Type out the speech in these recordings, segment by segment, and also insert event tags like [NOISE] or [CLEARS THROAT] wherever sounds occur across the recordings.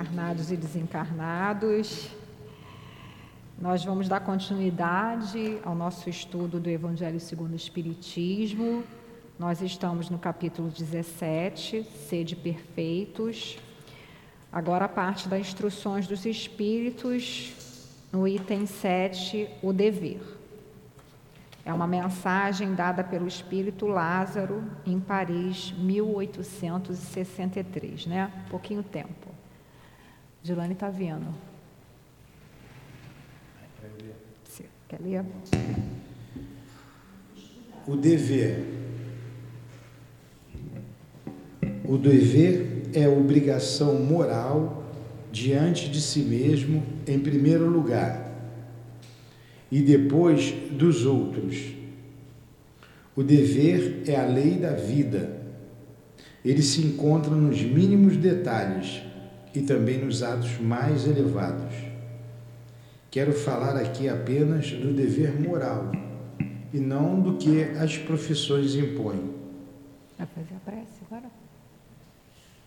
encarnados e desencarnados. Nós vamos dar continuidade ao nosso estudo do Evangelho segundo o Espiritismo. Nós estamos no capítulo 17, Sede Perfeitos. Agora a parte das instruções dos Espíritos, no item 7, o dever. É uma mensagem dada pelo Espírito Lázaro em Paris, 1863, né? Pouquinho tempo. Dilane está vendo. Quer ler? O dever. O dever é obrigação moral diante de si mesmo, em primeiro lugar, e depois dos outros. O dever é a lei da vida. Ele se encontra nos mínimos detalhes e também nos atos mais elevados. Quero falar aqui apenas do dever moral e não do que as profissões impõem. Vai fazer a prece agora?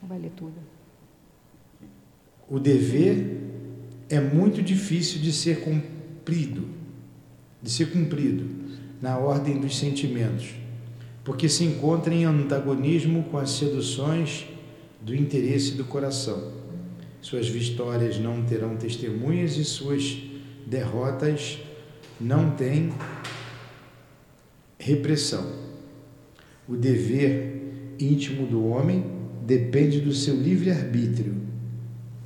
Não vai ler tudo? O dever é muito difícil de ser cumprido, de ser cumprido na ordem dos sentimentos, porque se encontra em antagonismo com as seduções do interesse do coração. Suas vitórias não terão testemunhas e suas derrotas não têm repressão. O dever íntimo do homem depende do seu livre-arbítrio.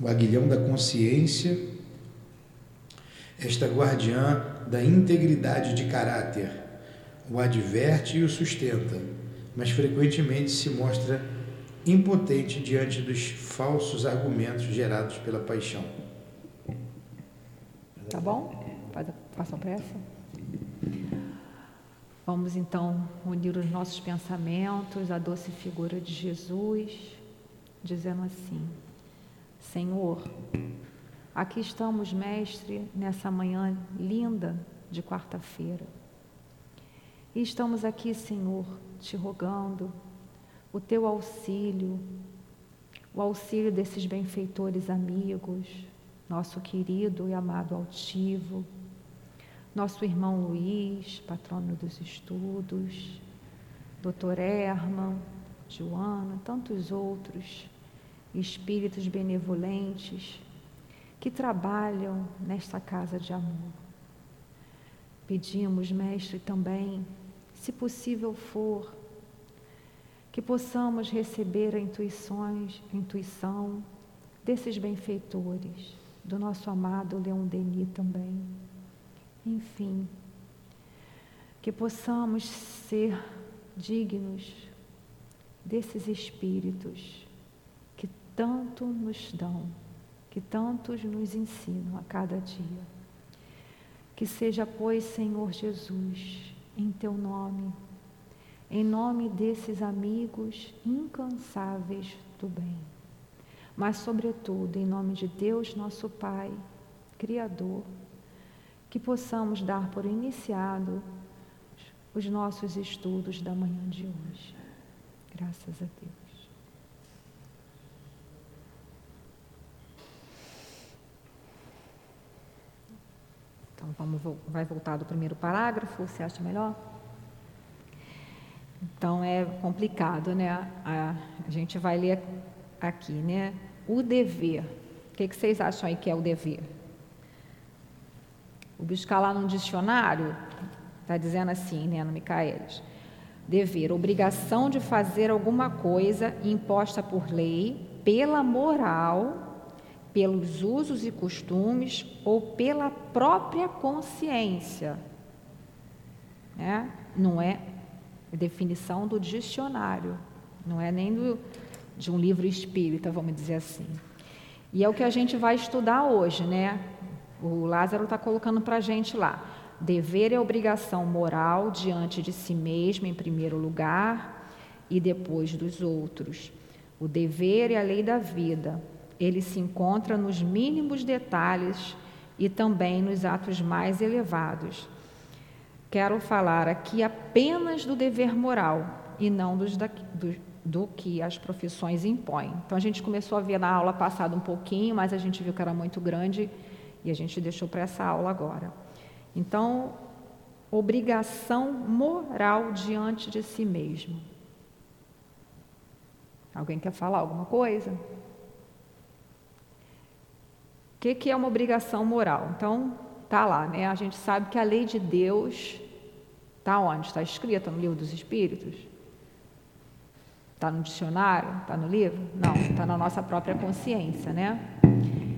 O aguilhão da consciência, esta guardiã da integridade de caráter, o adverte e o sustenta, mas frequentemente se mostra impotente diante dos falsos argumentos gerados pela paixão. Tá bom? Façam pressa. Vamos então unir os nossos pensamentos à doce figura de Jesus, dizendo assim: Senhor, aqui estamos, Mestre, nessa manhã linda de quarta-feira. E estamos aqui, Senhor, te rogando o teu auxílio, o auxílio desses benfeitores amigos, nosso querido e amado altivo, nosso irmão Luiz, patrono dos estudos, doutor Herman, Joana, tantos outros espíritos benevolentes que trabalham nesta casa de amor. Pedimos, mestre, também, se possível for, que possamos receber a intuições, a intuição desses benfeitores do nosso amado Leon Denis também. Enfim, que possamos ser dignos desses espíritos que tanto nos dão, que tantos nos ensinam a cada dia. Que seja, pois, Senhor Jesus, em teu nome, em nome desses amigos incansáveis do bem mas, sobretudo, em nome de Deus, nosso Pai, Criador, que possamos dar por iniciado os nossos estudos da manhã de hoje. Graças a Deus. Então, vamos, vai voltar do primeiro parágrafo, você acha melhor? Então, é complicado, né? A, gente vai ler aqui, né? O dever. O que, vocês acham aí que é o dever? O buscar lá no dicionário, está dizendo assim, né, no Micaelis. Dever, obrigação de fazer alguma coisa imposta por lei, pela moral, pelos usos e costumes ou pela própria consciência. Né? Não é definição do dicionário, não é nem do, de um livro espírita, vamos dizer assim. E é o que a gente vai estudar hoje, né? O Lázaro está colocando para a gente lá. Dever é obrigação moral diante de si mesmo, em primeiro lugar, e depois dos outros. O dever é a lei da vida. Ele se encontra nos mínimos detalhes e também nos atos mais elevados. Quero falar aqui apenas do dever moral e não dos, da, do, do que as profissões impõem. Então a gente começou a ver na aula passada um pouquinho, mas a gente viu que era muito grande e a gente deixou para essa aula agora. Então, obrigação moral diante de si mesmo. Alguém quer falar alguma coisa? O que, que é uma obrigação moral? Então, tá lá, né? A gente sabe que a lei de Deus está onde? Está escrita no livro dos Espíritos? Está no dicionário? Está no livro? Não, está na nossa própria consciência, né?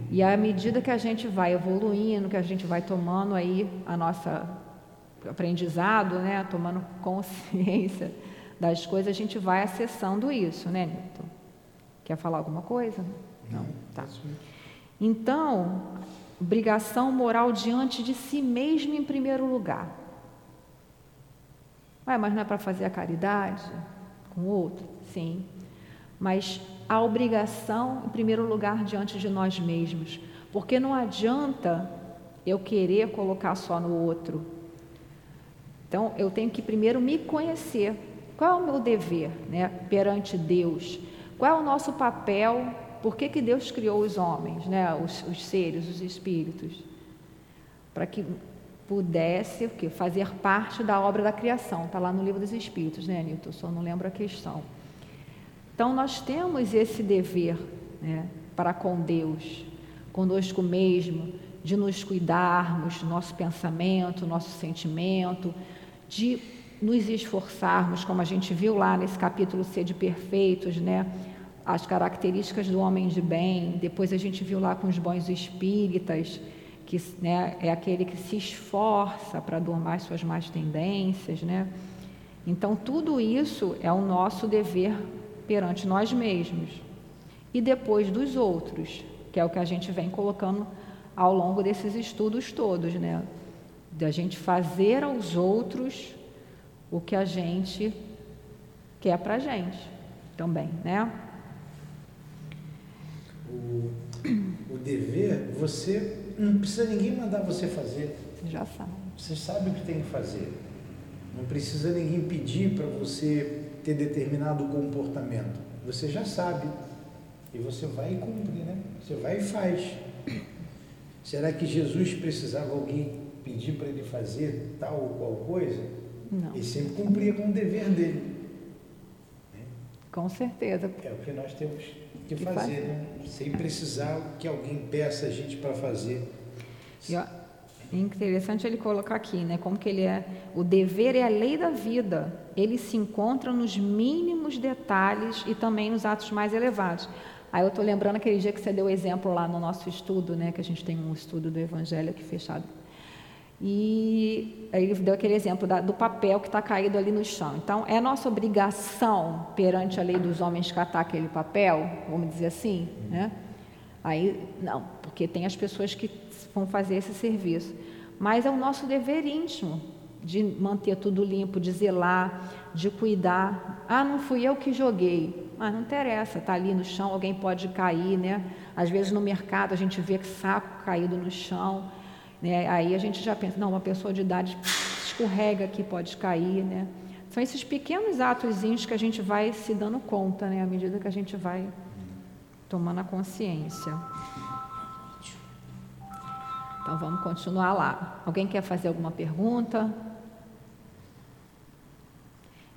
E à medida que a gente vai evoluindo, que a gente vai tomando aí a nossa aprendizado, né, tomando consciência das coisas, a gente vai acessando isso, né, Nilton? Quer falar alguma coisa? Não, tá. Então, obrigação moral diante de si mesmo em primeiro lugar. Ué, mas não é para fazer a caridade com o outro? Sim. Mas a obrigação, em primeiro lugar, diante de nós mesmos. Porque não adianta eu querer colocar só no outro. Então, eu tenho que primeiro me conhecer. Qual é o meu dever né, perante Deus? Qual é o nosso papel? Por que, que Deus criou os homens, né, os, os seres, os espíritos? Para que pudesse o quê? fazer parte da obra da criação. Está lá no livro dos Espíritos, né, Nilton? Só não lembro a questão. Então, nós temos esse dever né, para com Deus, conosco mesmo, de nos cuidarmos nosso pensamento, nosso sentimento, de nos esforçarmos, como a gente viu lá nesse capítulo C de perfeitos, né? As características do homem de bem. Depois a gente viu lá com os bons espíritas, que né, é aquele que se esforça para domar suas más tendências, né? Então tudo isso é o nosso dever perante nós mesmos e depois dos outros, que é o que a gente vem colocando ao longo desses estudos todos, né? Da gente fazer aos outros o que a gente quer para a gente também, né? O, o dever, você não precisa ninguém mandar você fazer. Já sabe. Você sabe o que tem que fazer. Não precisa ninguém pedir para você ter determinado comportamento. Você já sabe. E você vai e cumpre, né? Você vai e faz. Será que Jesus precisava alguém pedir para ele fazer tal ou qual coisa? Não. Ele sempre cumpria com o dever dele. Com certeza. É o que nós temos que fazer, fazer. Né? sem precisar que alguém peça a gente para fazer. E, ó, é interessante ele colocar aqui, né? Como que ele é. O dever é a lei da vida. Ele se encontra nos mínimos detalhes e também nos atos mais elevados. Aí eu estou lembrando aquele dia que você deu exemplo lá no nosso estudo, né? Que a gente tem um estudo do Evangelho aqui fechado. E aí ele deu aquele exemplo da, do papel que está caído ali no chão. Então, é nossa obrigação perante a lei dos homens catar aquele papel, vamos dizer assim, né? Aí, não, porque tem as pessoas que vão fazer esse serviço. Mas é o nosso dever íntimo de manter tudo limpo, de zelar, de cuidar. Ah, não fui eu que joguei. Mas não interessa, está ali no chão, alguém pode cair, né? Às vezes no mercado a gente vê saco caído no chão, né? Aí a gente já pensa, não, uma pessoa de idade escorrega aqui, pode cair, né? São esses pequenos atos que a gente vai se dando conta, né? À medida que a gente vai tomando a consciência. Então vamos continuar lá. Alguém quer fazer alguma pergunta?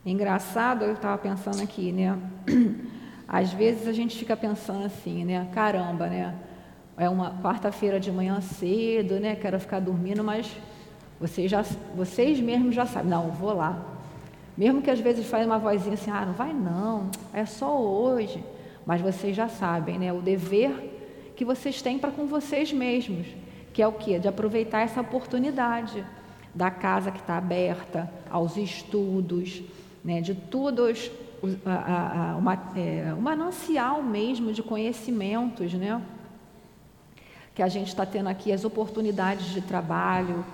Engraçado, eu estava pensando aqui, né? [CLEARS THROAT] Às vezes a gente fica pensando assim, né? Caramba, né? É uma quarta-feira de manhã cedo, né? Quero ficar dormindo, mas vocês, já, vocês mesmos já sabem. Não, vou lá. Mesmo que às vezes faz uma vozinha assim, ah, não vai não, é só hoje. Mas vocês já sabem, né? O dever que vocês têm para com vocês mesmos, que é o quê? De aproveitar essa oportunidade da casa que está aberta, aos estudos, né? De todos a, a, uma, é, um manancial mesmo de conhecimentos, né? Que a gente está tendo aqui, as oportunidades de trabalho,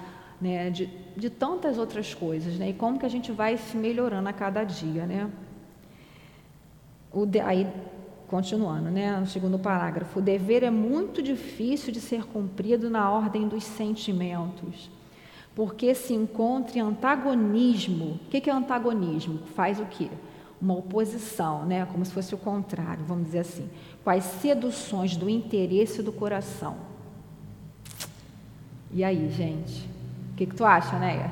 né? De, de tantas outras coisas, né? E como que a gente vai se melhorando a cada dia, né? O de, aí Continuando, né, no segundo parágrafo, o dever é muito difícil de ser cumprido na ordem dos sentimentos, porque se encontra em antagonismo. O que é antagonismo? Faz o quê? uma oposição, né? como se fosse o contrário, vamos dizer assim, com as seduções do interesse do coração. E aí, gente? O que, que tu acha, né?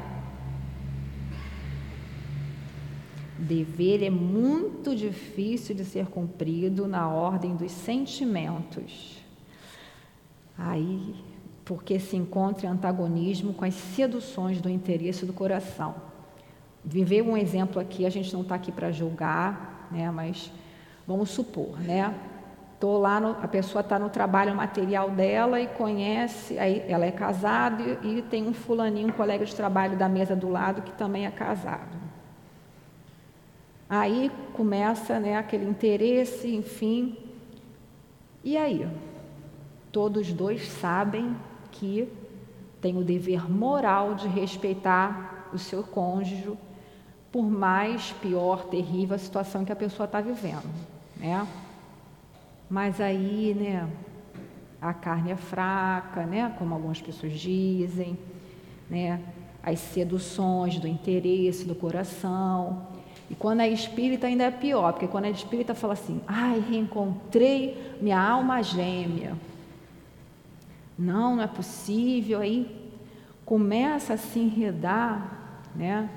Dever é muito difícil de ser cumprido na ordem dos sentimentos. Aí, porque se encontra em antagonismo com as seduções do interesse do coração. Viver um exemplo aqui, a gente não está aqui para julgar, né? Mas vamos supor, né? Tô lá, no, a pessoa está no trabalho material dela e conhece, aí ela é casada e, e tem um fulaninho, um colega de trabalho da mesa do lado que também é casado. Aí começa né, aquele interesse, enfim. E aí? Todos dois sabem que tem o dever moral de respeitar o seu cônjuge, por mais pior, terrível a situação que a pessoa está vivendo, né? Mas aí, né, a carne é fraca, né, como algumas pessoas dizem, né, as seduções do interesse, do coração. E quando é espírita ainda é pior, porque quando é espírita fala assim: "Ai, reencontrei minha alma gêmea". Não, não é possível. Aí começa a se enredar, né?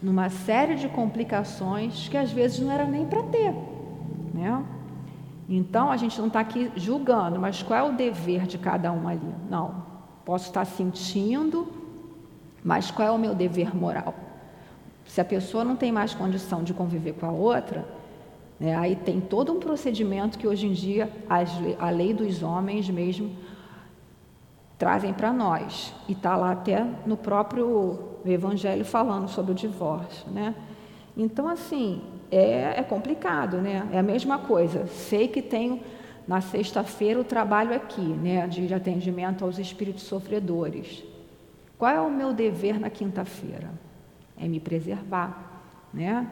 Numa série de complicações que às vezes não era nem para ter? Então a gente não está aqui julgando, mas qual é o dever de cada um ali? Não, posso estar sentindo, mas qual é o meu dever moral? Se a pessoa não tem mais condição de conviver com a outra, né, aí tem todo um procedimento que hoje em dia a lei dos homens mesmo trazem para nós. E está lá até no próprio Evangelho falando sobre o divórcio. Né? Então, assim, é, é complicado, né? É a mesma coisa. Sei que tenho na sexta-feira o trabalho aqui, né, de atendimento aos espíritos sofredores. Qual é o meu dever na quinta-feira? É me preservar, né?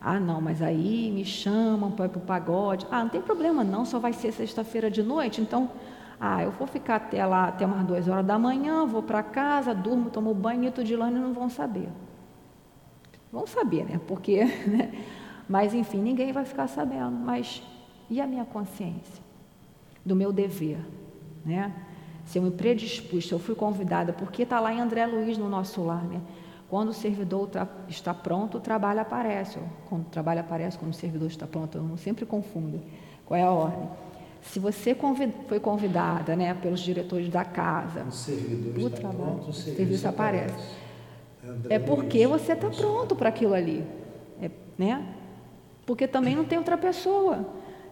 Ah, não, mas aí me chamam para ir o pagode. Ah, não tem problema não, só vai ser sexta-feira de noite, então ah, eu vou ficar até lá, até umas duas horas da manhã, vou para casa, durmo, tomo banho, e de lã não vão saber. Vão saber, né? Porque, [LAUGHS] né? Mas, enfim, ninguém vai ficar sabendo. Mas e a minha consciência? Do meu dever, né? Se eu me predispus, se eu fui convidada, porque está lá em André Luiz no nosso lar, né? Quando o servidor está pronto, o trabalho aparece. Quando o trabalho aparece, quando o servidor está pronto, eu sempre confundo. Qual é a ordem? Se você foi convidada né, pelos diretores da casa, o, servidor o trabalho, pronto, o serviço, serviço aparece. aparece. É porque você está pronto para aquilo ali. É, né? Porque também não tem outra pessoa,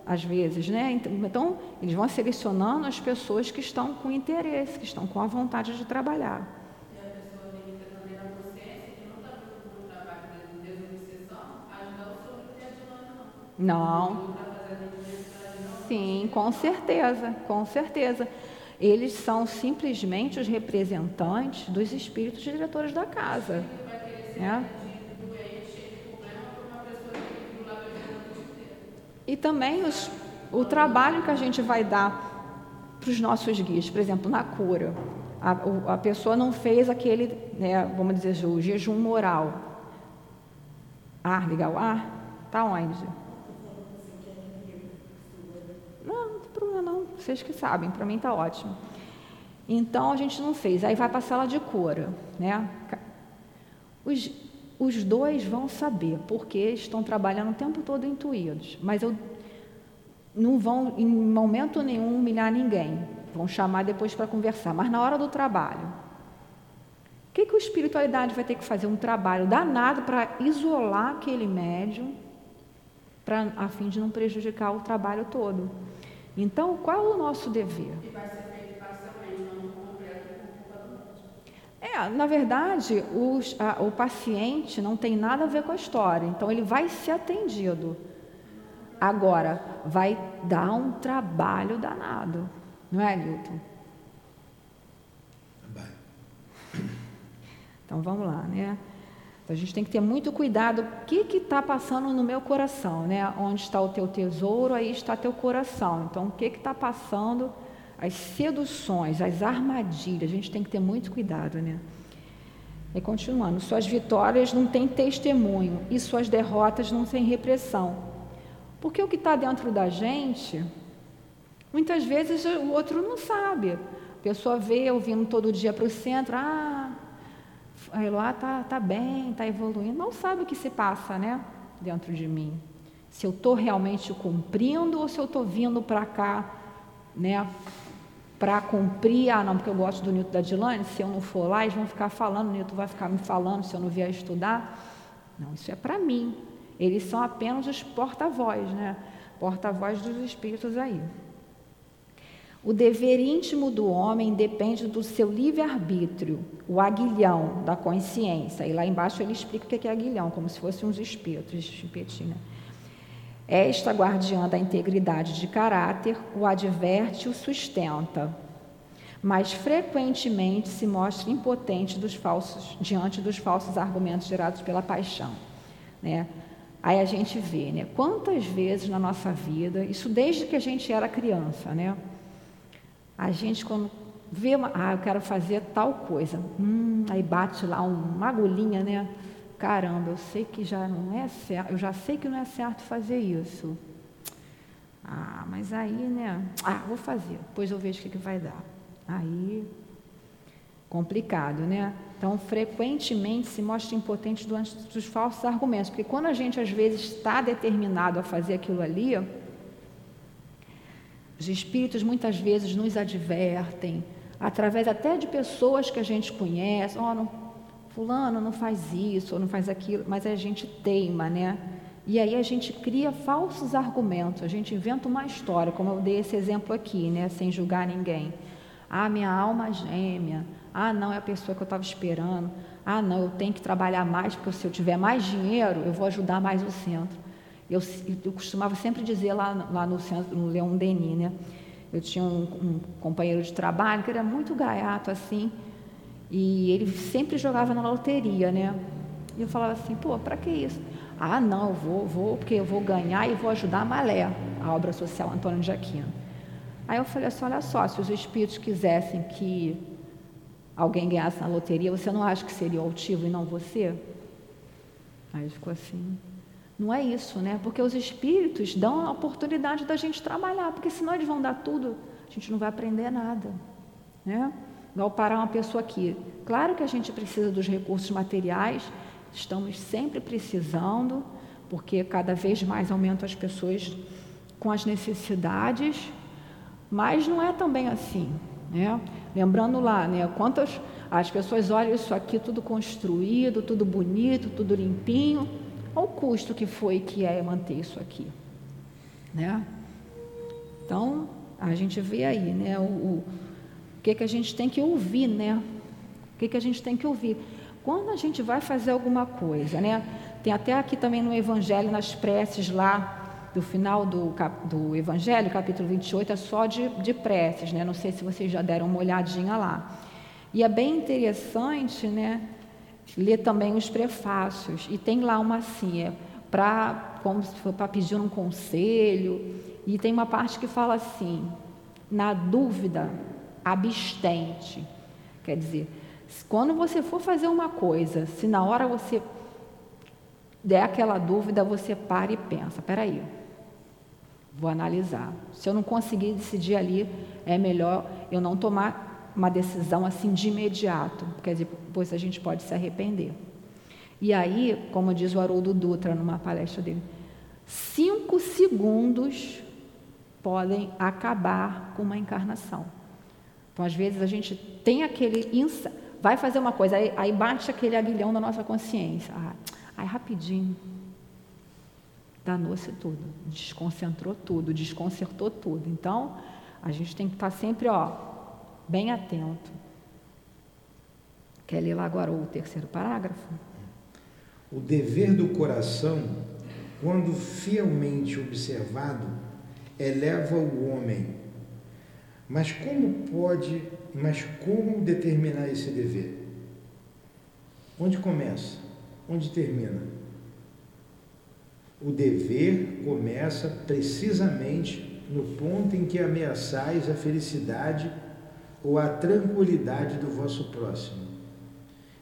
às vezes. Né? Então, eles vão selecionando as pessoas que estão com interesse, que estão com a vontade de trabalhar. Não. Sim, com certeza, com certeza. Eles são simplesmente os representantes dos espíritos diretores da casa. Né? E também os, o trabalho que a gente vai dar para os nossos guias, por exemplo, na cura. A, a pessoa não fez aquele, né, vamos dizer, o jejum moral. Ar, ligar o ar? Está onde? não, vocês que sabem, para mim está ótimo. Então a gente não fez, aí vai para a sala de cura, né? Os, os dois vão saber, porque estão trabalhando o tempo todo intuídos, mas eu, não vão em momento nenhum humilhar ninguém, vão chamar depois para conversar, mas na hora do trabalho, o que, que a espiritualidade vai ter que fazer? Um trabalho danado para isolar aquele médium, pra, a fim de não prejudicar o trabalho todo. Então, qual é o nosso dever? E vai ser feito parcialmente, não completo por culpa do É, na verdade, os, a, o paciente não tem nada a ver com a história, então ele vai ser atendido. Agora, vai dar um trabalho danado, não é, Newton? [COUGHS] Então vamos lá, né? Então, a gente tem que ter muito cuidado. O que está passando no meu coração? Né? Onde está o teu tesouro, aí está teu coração. Então, o que está passando? As seduções, as armadilhas. A gente tem que ter muito cuidado. Né? E continuando, suas vitórias não têm testemunho e suas derrotas não têm repressão. Porque o que está dentro da gente, muitas vezes o outro não sabe. A pessoa vê eu vindo todo dia para o centro, ah, lá está tá bem, está evoluindo, não sabe o que se passa né, dentro de mim. Se eu estou realmente cumprindo ou se eu estou vindo para cá né, para cumprir, ah não, porque eu gosto do Newton da Dilane, se eu não for lá, eles vão ficar falando, o Newton vai ficar me falando se eu não vier estudar. Não, isso é para mim. Eles são apenas os porta-voz, né? Porta-voz dos espíritos aí. O dever íntimo do homem depende do seu livre-arbítrio, o aguilhão da consciência. E lá embaixo ele explica o que é aguilhão, como se fossem uns espíritos, chupetinho. Né? Esta guardiã da integridade de caráter o adverte e o sustenta, mas frequentemente se mostra impotente dos falsos, diante dos falsos argumentos gerados pela paixão. Né? Aí a gente vê, né? Quantas vezes na nossa vida, isso desde que a gente era criança, né? A gente quando vê, uma, ah, eu quero fazer tal coisa, hum, aí bate lá uma agulhinha, né? Caramba, eu sei que já não é certo, eu já sei que não é certo fazer isso. Ah, mas aí, né? Ah, vou fazer, depois eu vejo o que, que vai dar. Aí, complicado, né? Então, frequentemente se mostra impotente diante dos falsos argumentos, porque quando a gente às vezes está determinado a fazer aquilo ali, os espíritos muitas vezes nos advertem, através até de pessoas que a gente conhece, oh, não fulano não faz isso ou não faz aquilo, mas a gente teima, né? E aí a gente cria falsos argumentos, a gente inventa uma história, como eu dei esse exemplo aqui, né? Sem julgar ninguém. Ah, minha alma gêmea. Ah, não, é a pessoa que eu estava esperando. Ah, não, eu tenho que trabalhar mais, porque se eu tiver mais dinheiro, eu vou ajudar mais o centro. Eu, eu costumava sempre dizer lá, lá no centro, no Leão Denis, né? Eu tinha um, um companheiro de trabalho que era muito gaiato assim, e ele sempre jogava na loteria, né? E eu falava assim, pô, para que isso? Ah, não, vou, vou, porque eu vou ganhar e vou ajudar a Malé, a obra social Antônio de Aquino. Aí eu falei assim, olha só, se os espíritos quisessem que alguém ganhasse na loteria, você não acha que seria o altivo e não você? Aí ele ficou assim, não é isso, né? Porque os espíritos dão a oportunidade da gente trabalhar, porque senão eles vão dar tudo, a gente não vai aprender nada, né? Igual parar uma pessoa aqui. Claro que a gente precisa dos recursos materiais, estamos sempre precisando, porque cada vez mais aumentam as pessoas com as necessidades, mas não é também assim. Né? Lembrando lá, né, quantas as pessoas olham isso aqui tudo construído, tudo bonito, tudo limpinho, olha o custo que foi que é manter isso aqui. Né? Então, a gente vê aí né, o, o que, que a gente tem que ouvir, né? O que, que a gente tem que ouvir? Quando a gente vai fazer alguma coisa, né? Tem até aqui também no Evangelho, nas preces lá, do final do, do Evangelho, capítulo 28, é só de, de preces, né? Não sei se vocês já deram uma olhadinha lá. E é bem interessante, né? Ler também os prefácios. E tem lá uma assim, é para como se for para pedir um conselho. E tem uma parte que fala assim: na dúvida, abstente. Quer dizer, quando você for fazer uma coisa, se na hora você der aquela dúvida, você para e pensa: peraí, vou analisar. Se eu não conseguir decidir ali, é melhor eu não tomar uma decisão assim de imediato, quer dizer, depois a gente pode se arrepender. E aí, como diz o Haroldo Dutra numa palestra dele, cinco segundos podem acabar com uma encarnação. Então, às vezes, a gente tem aquele. Insa... Vai fazer uma coisa, aí, aí, bate aquele aguilhão na nossa consciência. Ah, aí, rapidinho. Danou-se tudo, desconcentrou tudo, desconcertou tudo. Então, a gente tem que estar sempre, ó, bem atento. Quer ler lá agora o terceiro parágrafo? O dever do coração, quando fielmente observado, eleva o homem mas como pode, mas como determinar esse dever? Onde começa? Onde termina? O dever começa precisamente no ponto em que ameaçais a felicidade ou a tranquilidade do vosso próximo.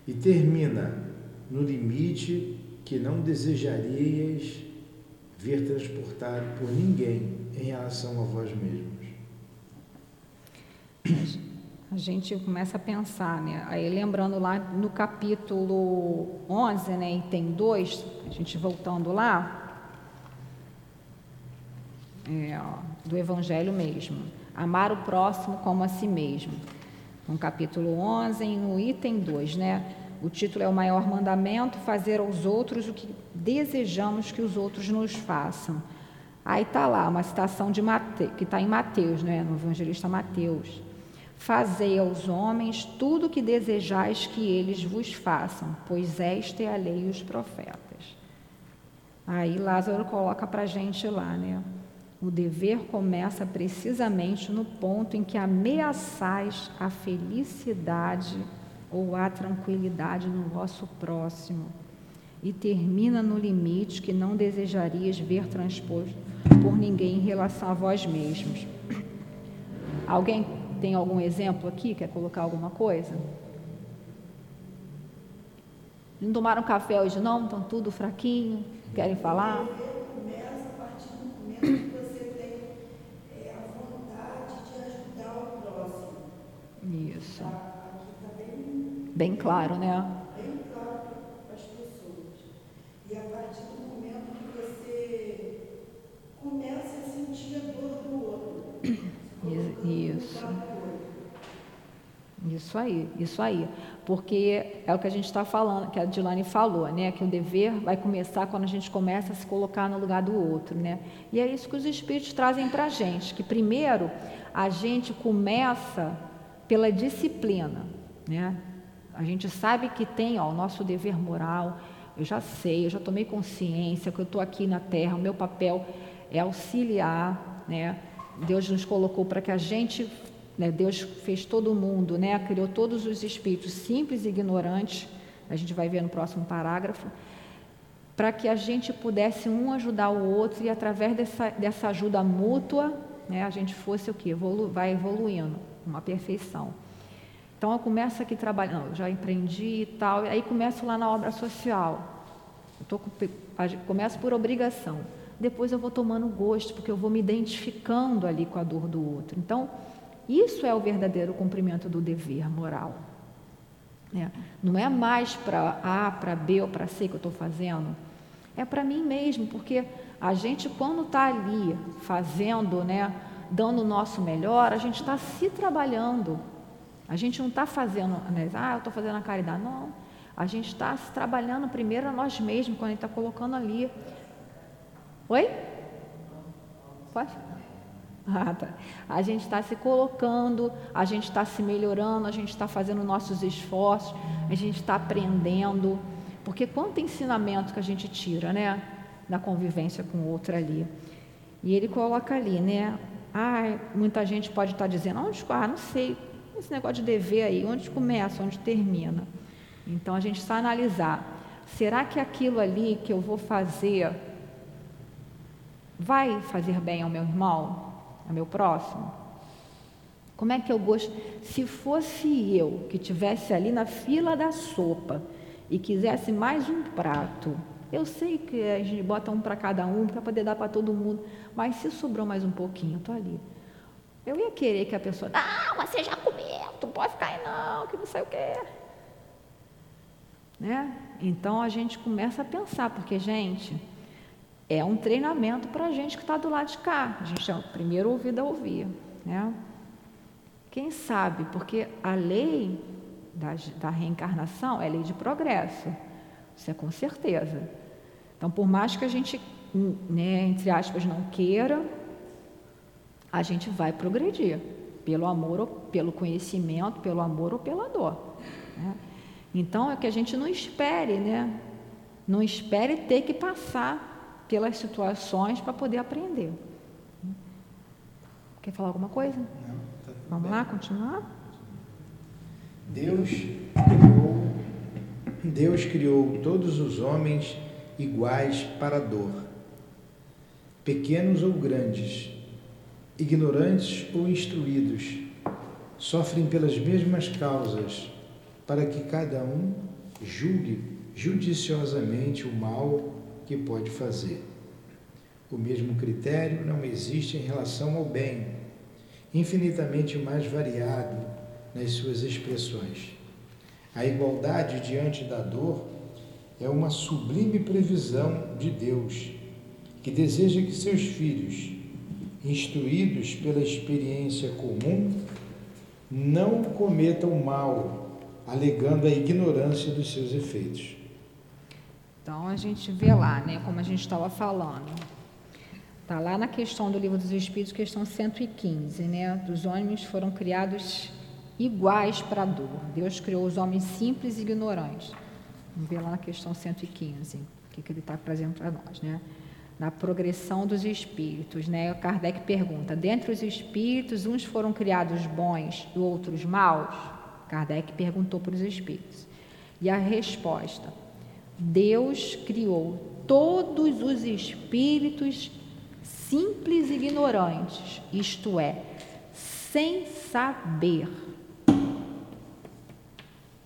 E termina no limite que não desejarias ver transportado por ninguém em relação a vós mesmos. A gente começa a pensar, né? Aí lembrando lá no capítulo 11, né, item 2, a gente voltando lá, é, do Evangelho mesmo. Amar o próximo como a si mesmo. No capítulo 11, no item 2, né? O título é o maior mandamento, fazer aos outros o que desejamos que os outros nos façam. Aí está lá uma citação de que está em Mateus, né, no evangelista Mateus. Fazei aos homens tudo o que desejais que eles vos façam, pois esta é a lei e os profetas. Aí Lázaro coloca para a gente lá, né? O dever começa precisamente no ponto em que ameaçais a felicidade ou a tranquilidade no vosso próximo e termina no limite que não desejarias ver transposto por ninguém em relação a vós mesmos. Alguém tem algum exemplo aqui? Quer colocar alguma coisa? Não tomaram café hoje não? Estão tudo fraquinho? Querem falar? Começa a partir do momento que você tem é, a vontade de ajudar o próximo. Isso. Tá? Aqui está bem, Bem claro, né? bem claro para as pessoas. E a partir do momento que você começa a sentir a dor do outro. Isso. Isso aí, isso aí. Porque é o que a gente está falando, que a Dilane falou, né? Que o dever vai começar quando a gente começa a se colocar no lugar do outro, né? E é isso que os Espíritos trazem para a gente, que primeiro a gente começa pela disciplina, né? A gente sabe que tem ó, o nosso dever moral, eu já sei, eu já tomei consciência que eu estou aqui na Terra, o meu papel é auxiliar, né? Deus nos colocou para que a gente né? Deus fez todo mundo, né? criou todos os espíritos simples e ignorantes, a gente vai ver no próximo parágrafo, para que a gente pudesse um ajudar o outro e através dessa, dessa ajuda mútua, né? a gente fosse o que? Evolu vai evoluindo, uma perfeição. Então eu começo aqui trabalhando, já empreendi e tal, aí começo lá na obra social. Eu tô, começo por obrigação. Depois eu vou tomando gosto, porque eu vou me identificando ali com a dor do outro. Então, isso é o verdadeiro cumprimento do dever moral. É. Não é mais para A, para B ou para C que eu estou fazendo, é para mim mesmo, porque a gente, quando está ali fazendo, né, dando o nosso melhor, a gente está se trabalhando. A gente não está fazendo, né, ah, eu estou fazendo a caridade. Não. A gente está se trabalhando primeiro a nós mesmos, quando a gente está colocando ali. Oi? Pode? Ah, tá. A gente está se colocando, a gente está se melhorando, a gente está fazendo nossos esforços, a gente está aprendendo. Porque quanto ensinamento que a gente tira, né? Da convivência com o outro ali. E ele coloca ali, né? Ah, muita gente pode estar tá dizendo, onde, ah, não sei, esse negócio de dever aí, onde começa, onde termina. Então a gente está analisar, será que aquilo ali que eu vou fazer vai fazer bem ao meu irmão? ao meu próximo? Como é que eu gosto? Se fosse eu que tivesse ali na fila da sopa e quisesse mais um prato, eu sei que a gente bota um para cada um para poder dar para todo mundo, mas se sobrou mais um pouquinho, estou ali. Eu ia querer que a pessoa, não, você já comeu, tu pode ficar aí não, que não sei o quê. Né? Então a gente começa a pensar, porque, gente, é um treinamento para a gente que está do lado de cá. A gente é o primeiro ouvido a ouvir. Né? Quem sabe? Porque a lei da, da reencarnação é lei de progresso. Isso é com certeza. Então, por mais que a gente, né, entre aspas, não queira, a gente vai progredir pelo amor, ou pelo conhecimento, pelo amor ou pela dor. Né? Então, é que a gente não espere, né? Não espere ter que passar pelas situações para poder aprender. Quer falar alguma coisa? Não, tá Vamos bem. lá, continuar? Deus criou, Deus criou todos os homens iguais para a dor, pequenos ou grandes, ignorantes ou instruídos, sofrem pelas mesmas causas, para que cada um julgue judiciosamente o mal que pode fazer. O mesmo critério não existe em relação ao bem, infinitamente mais variado nas suas expressões. A igualdade diante da dor é uma sublime previsão de Deus, que deseja que seus filhos, instruídos pela experiência comum, não cometam mal, alegando a ignorância dos seus efeitos. Então a gente vê lá, né, como a gente estava falando. Está lá na questão do livro dos Espíritos, questão 115, né? Dos homens foram criados iguais para a dor. Deus criou os homens simples e ignorantes. Vamos ver lá na questão 115, o que, que ele está trazendo para nós, né? Na progressão dos espíritos, né? Kardec pergunta: dentre os espíritos, uns foram criados bons e outros maus? Kardec perguntou para os espíritos. E a resposta: Deus criou todos os espíritos simples e ignorantes, isto é, sem saber.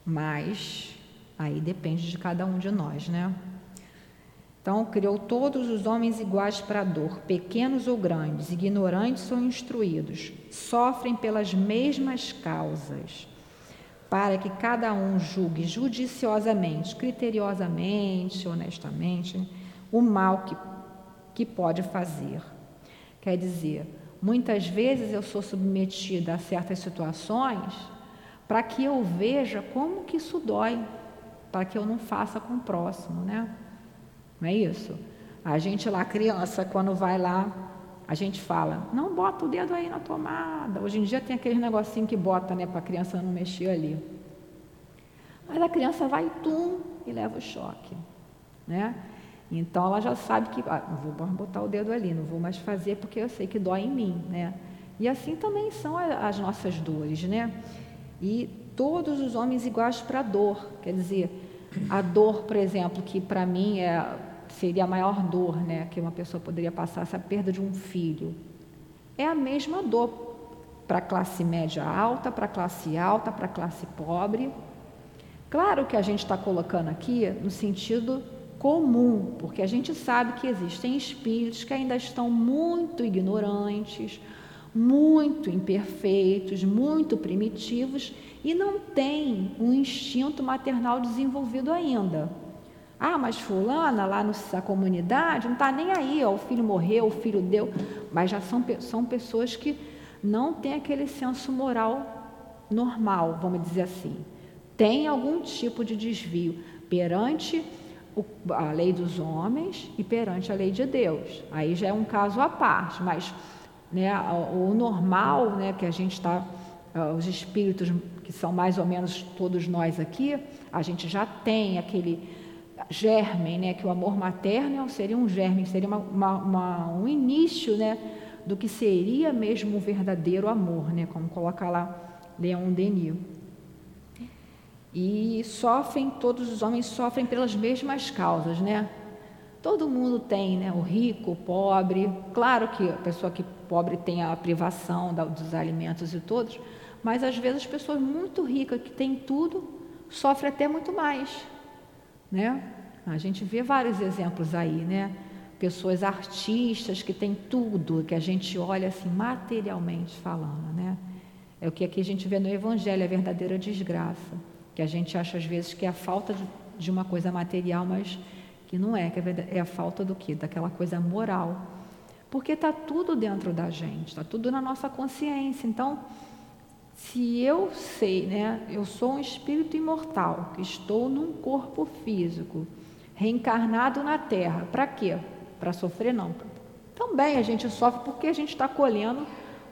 Mas aí depende de cada um de nós, né? Então, criou todos os homens iguais para a dor, pequenos ou grandes, ignorantes ou instruídos, sofrem pelas mesmas causas, para que cada um julgue judiciosamente, criteriosamente, honestamente, o mal que, que pode fazer. Quer dizer, muitas vezes eu sou submetida a certas situações para que eu veja como que isso dói, para que eu não faça com o próximo, né? Não é isso? A gente lá, criança, quando vai lá, a gente fala, não bota o dedo aí na tomada. Hoje em dia tem aquele negocinho que bota, né, para a criança não mexer ali. Mas a criança vai tum e leva o choque, né? Então ela já sabe que ah, não vou botar o dedo ali, não vou mais fazer porque eu sei que dói em mim, né? E assim também são as nossas dores, né? E todos os homens iguais para a dor, quer dizer, a dor, por exemplo, que para mim é seria a maior dor né, que uma pessoa poderia passar, essa perda de um filho. É a mesma dor para a classe média alta, para a classe alta, para a classe pobre. Claro que a gente está colocando aqui no sentido comum, porque a gente sabe que existem espíritos que ainda estão muito ignorantes, muito imperfeitos, muito primitivos e não têm um instinto maternal desenvolvido ainda. Ah, mas fulana lá na comunidade não está nem aí, ó, o filho morreu, o filho deu, mas já são, são pessoas que não têm aquele senso moral normal, vamos dizer assim. Tem algum tipo de desvio perante a lei dos homens e perante a lei de Deus. Aí já é um caso à parte, mas né, o, normal, né, que a gente está, uh, os espíritos que são mais ou menos todos nós aqui, a gente já tem aquele germe, né, que o amor materno seria um germe, seria uma, uma, uma, um início né, do que seria mesmo o verdadeiro amor, né, como coloca lá Leon Denis. E sofrem, todos os homens sofrem pelas mesmas causas, né? Todo mundo tem, né? O rico, o pobre. Claro que a pessoa que pobre tem a privação dos alimentos e todos, mas às vezes as pessoas muito ricas que têm tudo sofrem até muito mais, né? A gente vê vários exemplos aí, né? Pessoas artistas que têm tudo, que a gente olha assim materialmente falando, né? É o que aqui a gente vê no Evangelho, a verdadeira desgraça, que a gente acha às vezes que é a falta de uma coisa material, mas que não é, que é a falta do que? Daquela coisa moral. Porque está tudo dentro da gente, está tudo na nossa consciência. Então, se eu sei, né, eu sou um espírito imortal, que estou num corpo físico, reencarnado na Terra. Para quê? Para sofrer, não. Também a gente sofre porque a gente está colhendo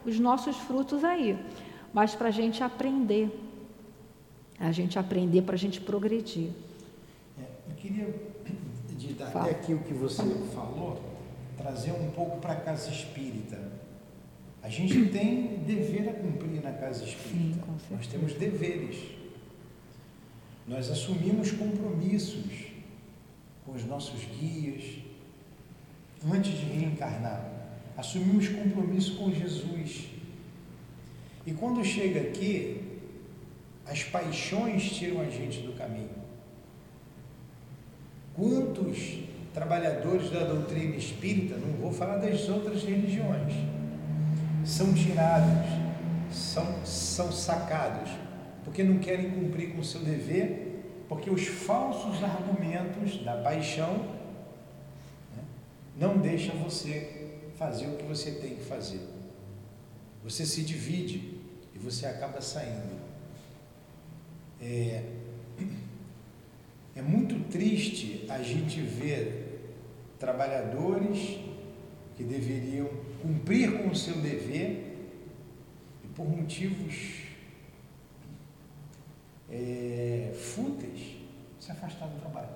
os nossos frutos aí. Mas para a gente aprender. A gente aprender para a gente progredir. É, eu queria, [CLEARS THROAT] de, até aqui o que você falou, trazer um pouco para a casa espírita. A gente [CLEARS THROAT] tem dever a cumprir na casa espírita. Sim, Nós temos deveres. Nós assumimos compromissos com os nossos guias, antes de reencarnar. Assumimos compromisso com Jesus. E quando chega aqui, as paixões tiram a gente do caminho. Quantos trabalhadores da doutrina espírita, não vou falar das outras religiões, são tirados, são, são sacados, porque não querem cumprir com o seu dever, porque os falsos argumentos da paixão né, não deixam você fazer o que você tem que fazer. Você se divide e você acaba saindo. É, [CLEARS THROAT] é muito triste a gente ver trabalhadores que deveriam cumprir com o seu dever e por motivos é, fúteis se afastar do trabalho.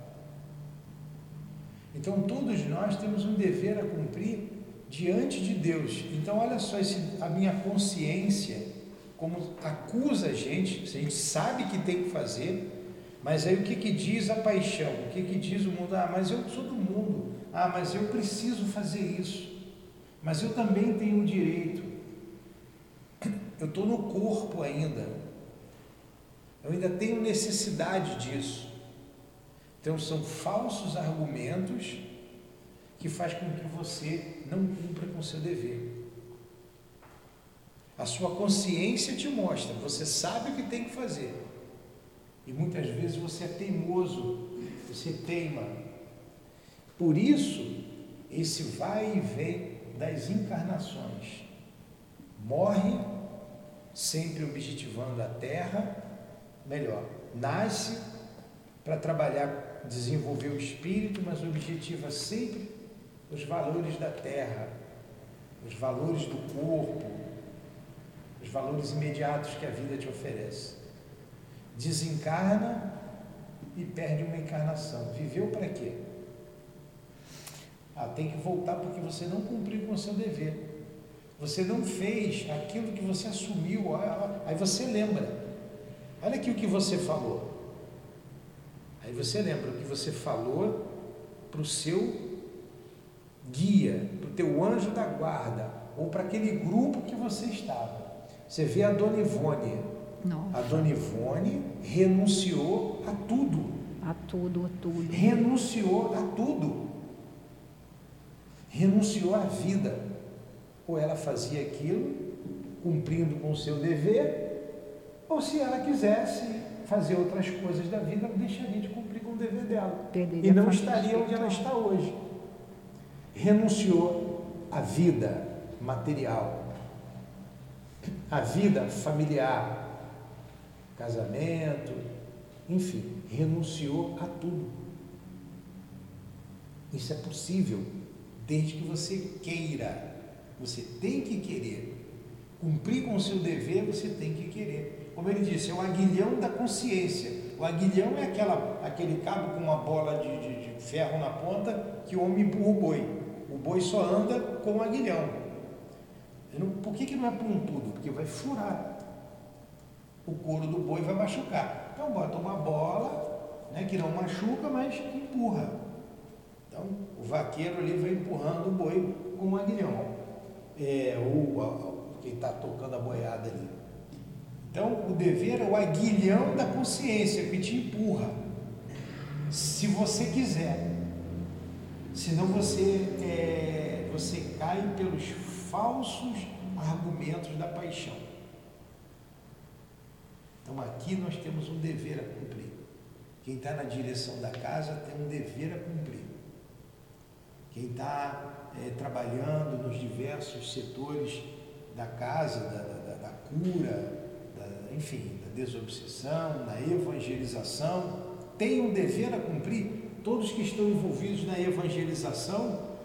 Então todos nós temos um dever a cumprir diante de Deus. Então olha só esse, a minha consciência como acusa a gente, a gente sabe que tem que fazer, mas aí o que, que diz a paixão? O que, que diz o mundo? Ah, mas eu sou do mundo. Ah, mas eu preciso fazer isso. Mas eu também tenho o direito. Eu estou no corpo ainda. Eu ainda tenho necessidade disso. Então são falsos argumentos que faz com que você não cumpra com seu dever. A sua consciência te mostra, você sabe o que tem que fazer. E muitas vezes você é teimoso, você teima. Por isso, esse vai e vem das encarnações. Morre, sempre objetivando a terra, melhor, nasce para trabalhar, desenvolver o espírito, mas objetiva sempre os valores da terra, os valores do corpo, os valores imediatos que a vida te oferece desencarna e perde uma encarnação. Viveu para quê? Ah, tem que voltar porque você não cumpriu com o seu dever. Você não fez aquilo que você assumiu. Ah, ah, aí você lembra. Olha aqui o que você falou. Aí você lembra o que você falou para o seu guia, para o teu anjo da guarda, ou para aquele grupo que você estava. Você vê a Dona Ivone, nossa. A dona Ivone renunciou a tudo. A tudo, a tudo. Renunciou a tudo. Renunciou à vida. Ou ela fazia aquilo, cumprindo com o seu dever, ou se ela quisesse fazer outras coisas da vida, ela deixaria de cumprir com o dever dela. Perderia e não estaria onde ela está hoje. Renunciou à vida material, à vida familiar, casamento, enfim, renunciou a tudo. Isso é possível, desde que você queira. Você tem que querer. Cumprir com o seu dever, você tem que querer. Como ele disse, é o aguilhão da consciência. O aguilhão é aquela, aquele cabo com uma bola de, de, de ferro na ponta que o homem empurra o boi. O boi só anda com o aguilhão. Não, por que, que não é pontudo? Porque vai furar o couro do boi vai machucar. Então bota uma bola, né, que não machuca, mas empurra. Então o vaqueiro ali vai empurrando o boi com um aguilhão. É, ou quem está tocando a boiada ali. Então o dever é o aguilhão da consciência que te empurra. Se você quiser. Senão você, é, você cai pelos falsos argumentos da paixão. Então aqui nós temos um dever a cumprir. Quem está na direção da casa tem um dever a cumprir. Quem está é, trabalhando nos diversos setores da casa, da, da, da cura, enfim, da desobsessão, na evangelização, tem um dever a cumprir. Todos que estão envolvidos na evangelização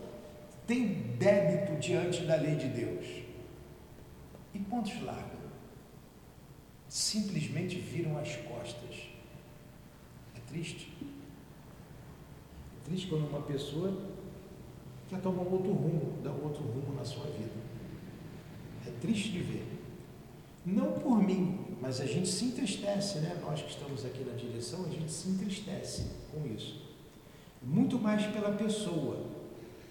têm débito diante da lei de Deus. E pontos largos simplesmente viram as costas. É triste. É triste quando uma pessoa quer tomar um outro rumo, dar um outro rumo na sua vida. É triste de ver. Não por mim, mas a gente se entristece, né? Nós que estamos aqui na direção, a gente se entristece com isso. Muito mais pela pessoa.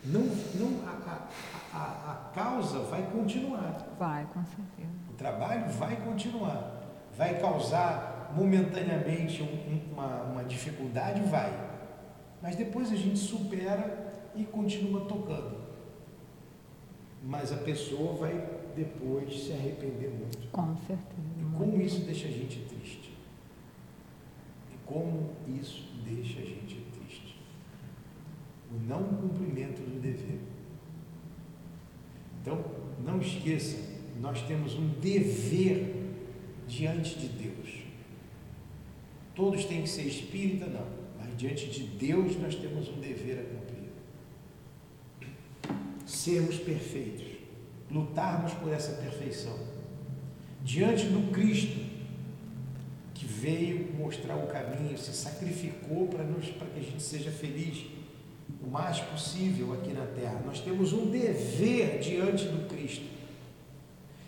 Não, não a, a, a, a causa vai continuar. Vai, com certeza. O trabalho vai continuar vai causar momentaneamente uma, uma dificuldade? Vai. Mas depois a gente supera e continua tocando. Mas a pessoa vai depois se arrepender muito. Com certeza. E como isso deixa a gente triste. E como isso deixa a gente triste. O não cumprimento do dever. Então, não esqueça, nós temos um dever diante de Deus. Todos têm que ser espírita, não. Mas diante de Deus nós temos um dever a cumprir. Sermos perfeitos. Lutarmos por essa perfeição. Diante do Cristo, que veio mostrar o caminho, se sacrificou para, nos, para que a gente seja feliz o mais possível aqui na terra. Nós temos um dever diante do Cristo.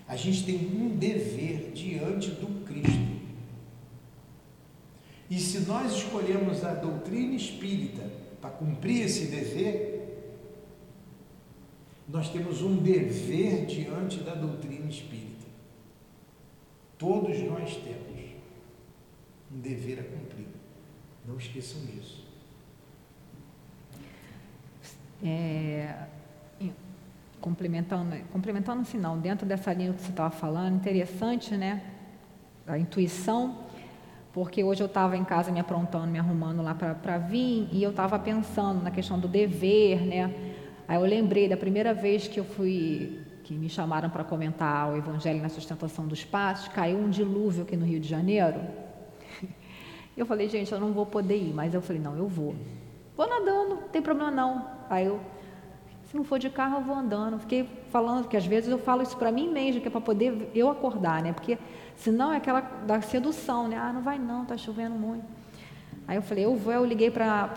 A gente tem um dever diante do Cristo. E se nós escolhemos a doutrina espírita para cumprir esse dever, nós temos um dever diante da doutrina espírita. Todos nós temos um dever a cumprir. Não esqueçam disso. É, complementando, complementando assim não, dentro dessa linha que você estava falando, interessante, né? A intuição porque hoje eu estava em casa me aprontando, me arrumando lá para vir, e eu estava pensando na questão do dever, né? Aí eu lembrei da primeira vez que eu fui, que me chamaram para comentar o Evangelho na sustentação dos passos, caiu um dilúvio aqui no Rio de Janeiro. [LAUGHS] Eu falei, gente, eu não vou poder ir, mas eu falei, não, eu vou. Vou nadando, não tem problema não. Aí eu, se não for de carro, eu vou andando. Fiquei falando, que às vezes eu falo isso para mim mesmo, que é para poder eu acordar, né? Porque Senão é aquela da sedução, né? Ah, não vai não, tá chovendo muito. Aí eu falei, eu vou, eu liguei para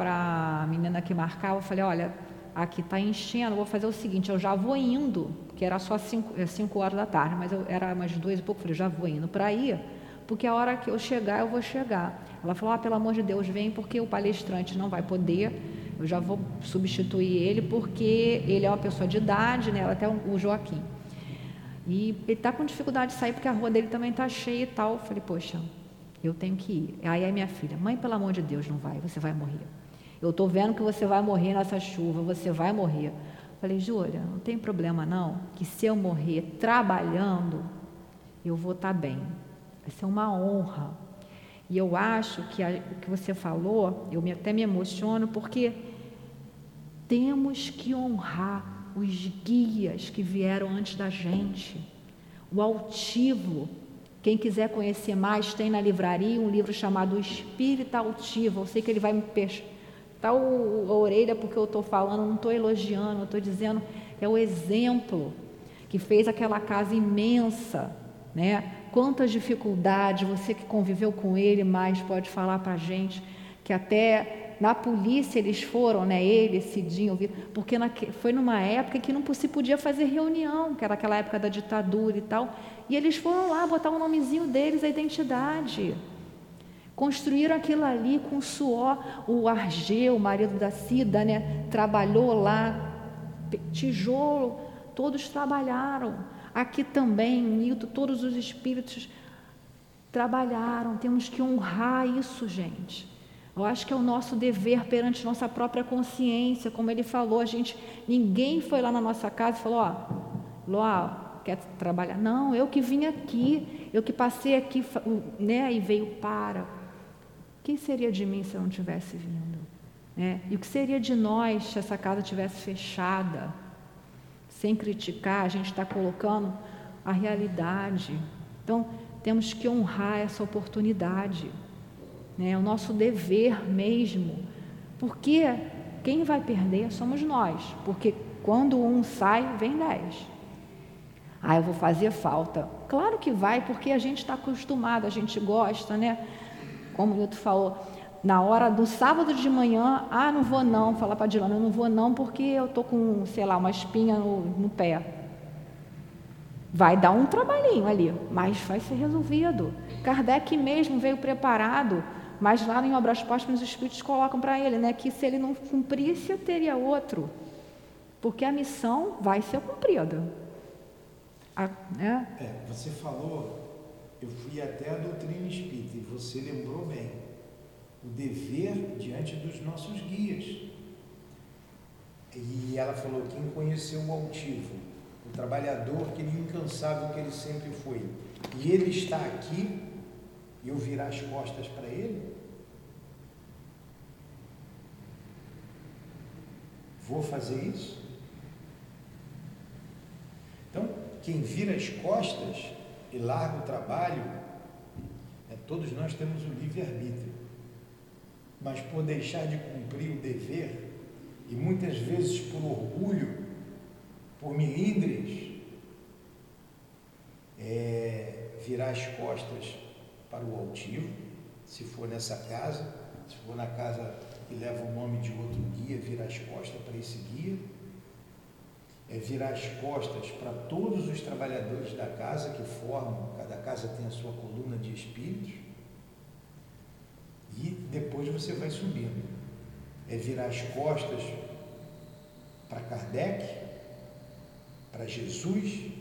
a menina que marcava, eu falei, olha, aqui está enchendo, vou fazer o seguinte, eu já vou indo, que era só 5 é, horas da tarde, mas eu, era mais duas e pouco, falei, já vou indo para ir, porque a hora que eu chegar, eu vou chegar. Ela falou, ah, pelo amor de Deus, vem, porque o palestrante não vai poder, eu já vou substituir ele, porque ele é uma pessoa de idade, né, até o Joaquim. E ele está com dificuldade de sair porque a rua dele também está cheia e tal. Eu falei, poxa, eu tenho que ir. Aí a minha filha, mãe, pelo amor de Deus, não vai, você vai morrer. Eu estou vendo que você vai morrer nessa chuva, você vai morrer. Falei, Júlia, não tem problema não, que se eu morrer trabalhando, eu vou estar tá bem. Vai ser uma honra. E eu acho que o que você falou, eu me, até me emociono, porque temos que honrar os guias que vieram antes da gente, o altivo. Quem quiser conhecer mais, tem na livraria um livro chamado Espírita Altivo. Eu sei que ele vai me tá a orelha porque eu estou falando, não estou elogiando, eu estou dizendo é o exemplo que fez aquela casa imensa, né? Quantas dificuldades você que conviveu com ele mais pode falar para a gente que até na polícia eles foram, né, ele, Cidinho, porque na, foi numa época que não se podia fazer reunião, que era aquela época da ditadura e tal, e eles foram lá botar o nomezinho deles, a identidade. Construíram aquilo ali com suor. O Argeu, o marido da Cida, né, trabalhou lá, tijolo, todos trabalharam. Aqui também, Nito, todos os espíritos trabalharam. Temos que honrar isso, gente. Eu acho que é o nosso dever perante nossa própria consciência, como ele falou, a gente, ninguém foi lá na nossa casa e falou, ó, Loa, quer trabalhar? Não, eu que vim aqui, eu que passei aqui, né, e veio para. Quem seria de mim se eu não tivesse vindo? Né? E o que seria de nós se essa casa tivesse fechada? Sem criticar, a gente está colocando a realidade. Então, temos que honrar essa oportunidade né? é o nosso dever mesmo, porque quem vai perder somos nós, porque quando um sai, vem dez. Ah, eu vou fazer falta. Claro que vai, porque a gente está acostumado, a gente gosta, né? Como o Nilton falou, na hora do sábado de manhã, ah, não vou não, falar para a Dilana, eu não vou não porque eu estou com, sei lá, uma espinha no, no pé. Vai dar um trabalhinho ali, mas vai ser resolvido. Kardec mesmo veio preparado mas lá em Obras Póstumas os Espíritos colocam para ele né, que se ele não cumprisse, teria outro. Porque a missão vai ser cumprida. A, né? É, você falou, eu fui até a doutrina espírita e você lembrou bem. o dever diante dos nossos guias. E ela falou: quem conheceu o altivo, o trabalhador, aquele incansável que ele sempre foi, e ele está aqui, e eu virar as costas para ele? Vou fazer isso? Então, quem vira as costas e larga o trabalho, é, todos nós temos o livre-arbítrio. Mas por deixar de cumprir o dever, e muitas vezes por orgulho, por milindres, é, virar as costas para o altivo, se for nessa casa, se for na casa que leva o nome de outro guia, virar as costas para esse guia, é virar as costas para todos os trabalhadores da casa que formam, cada casa tem a sua coluna de espíritos, e depois você vai subindo. É virar as costas para Kardec, para Jesus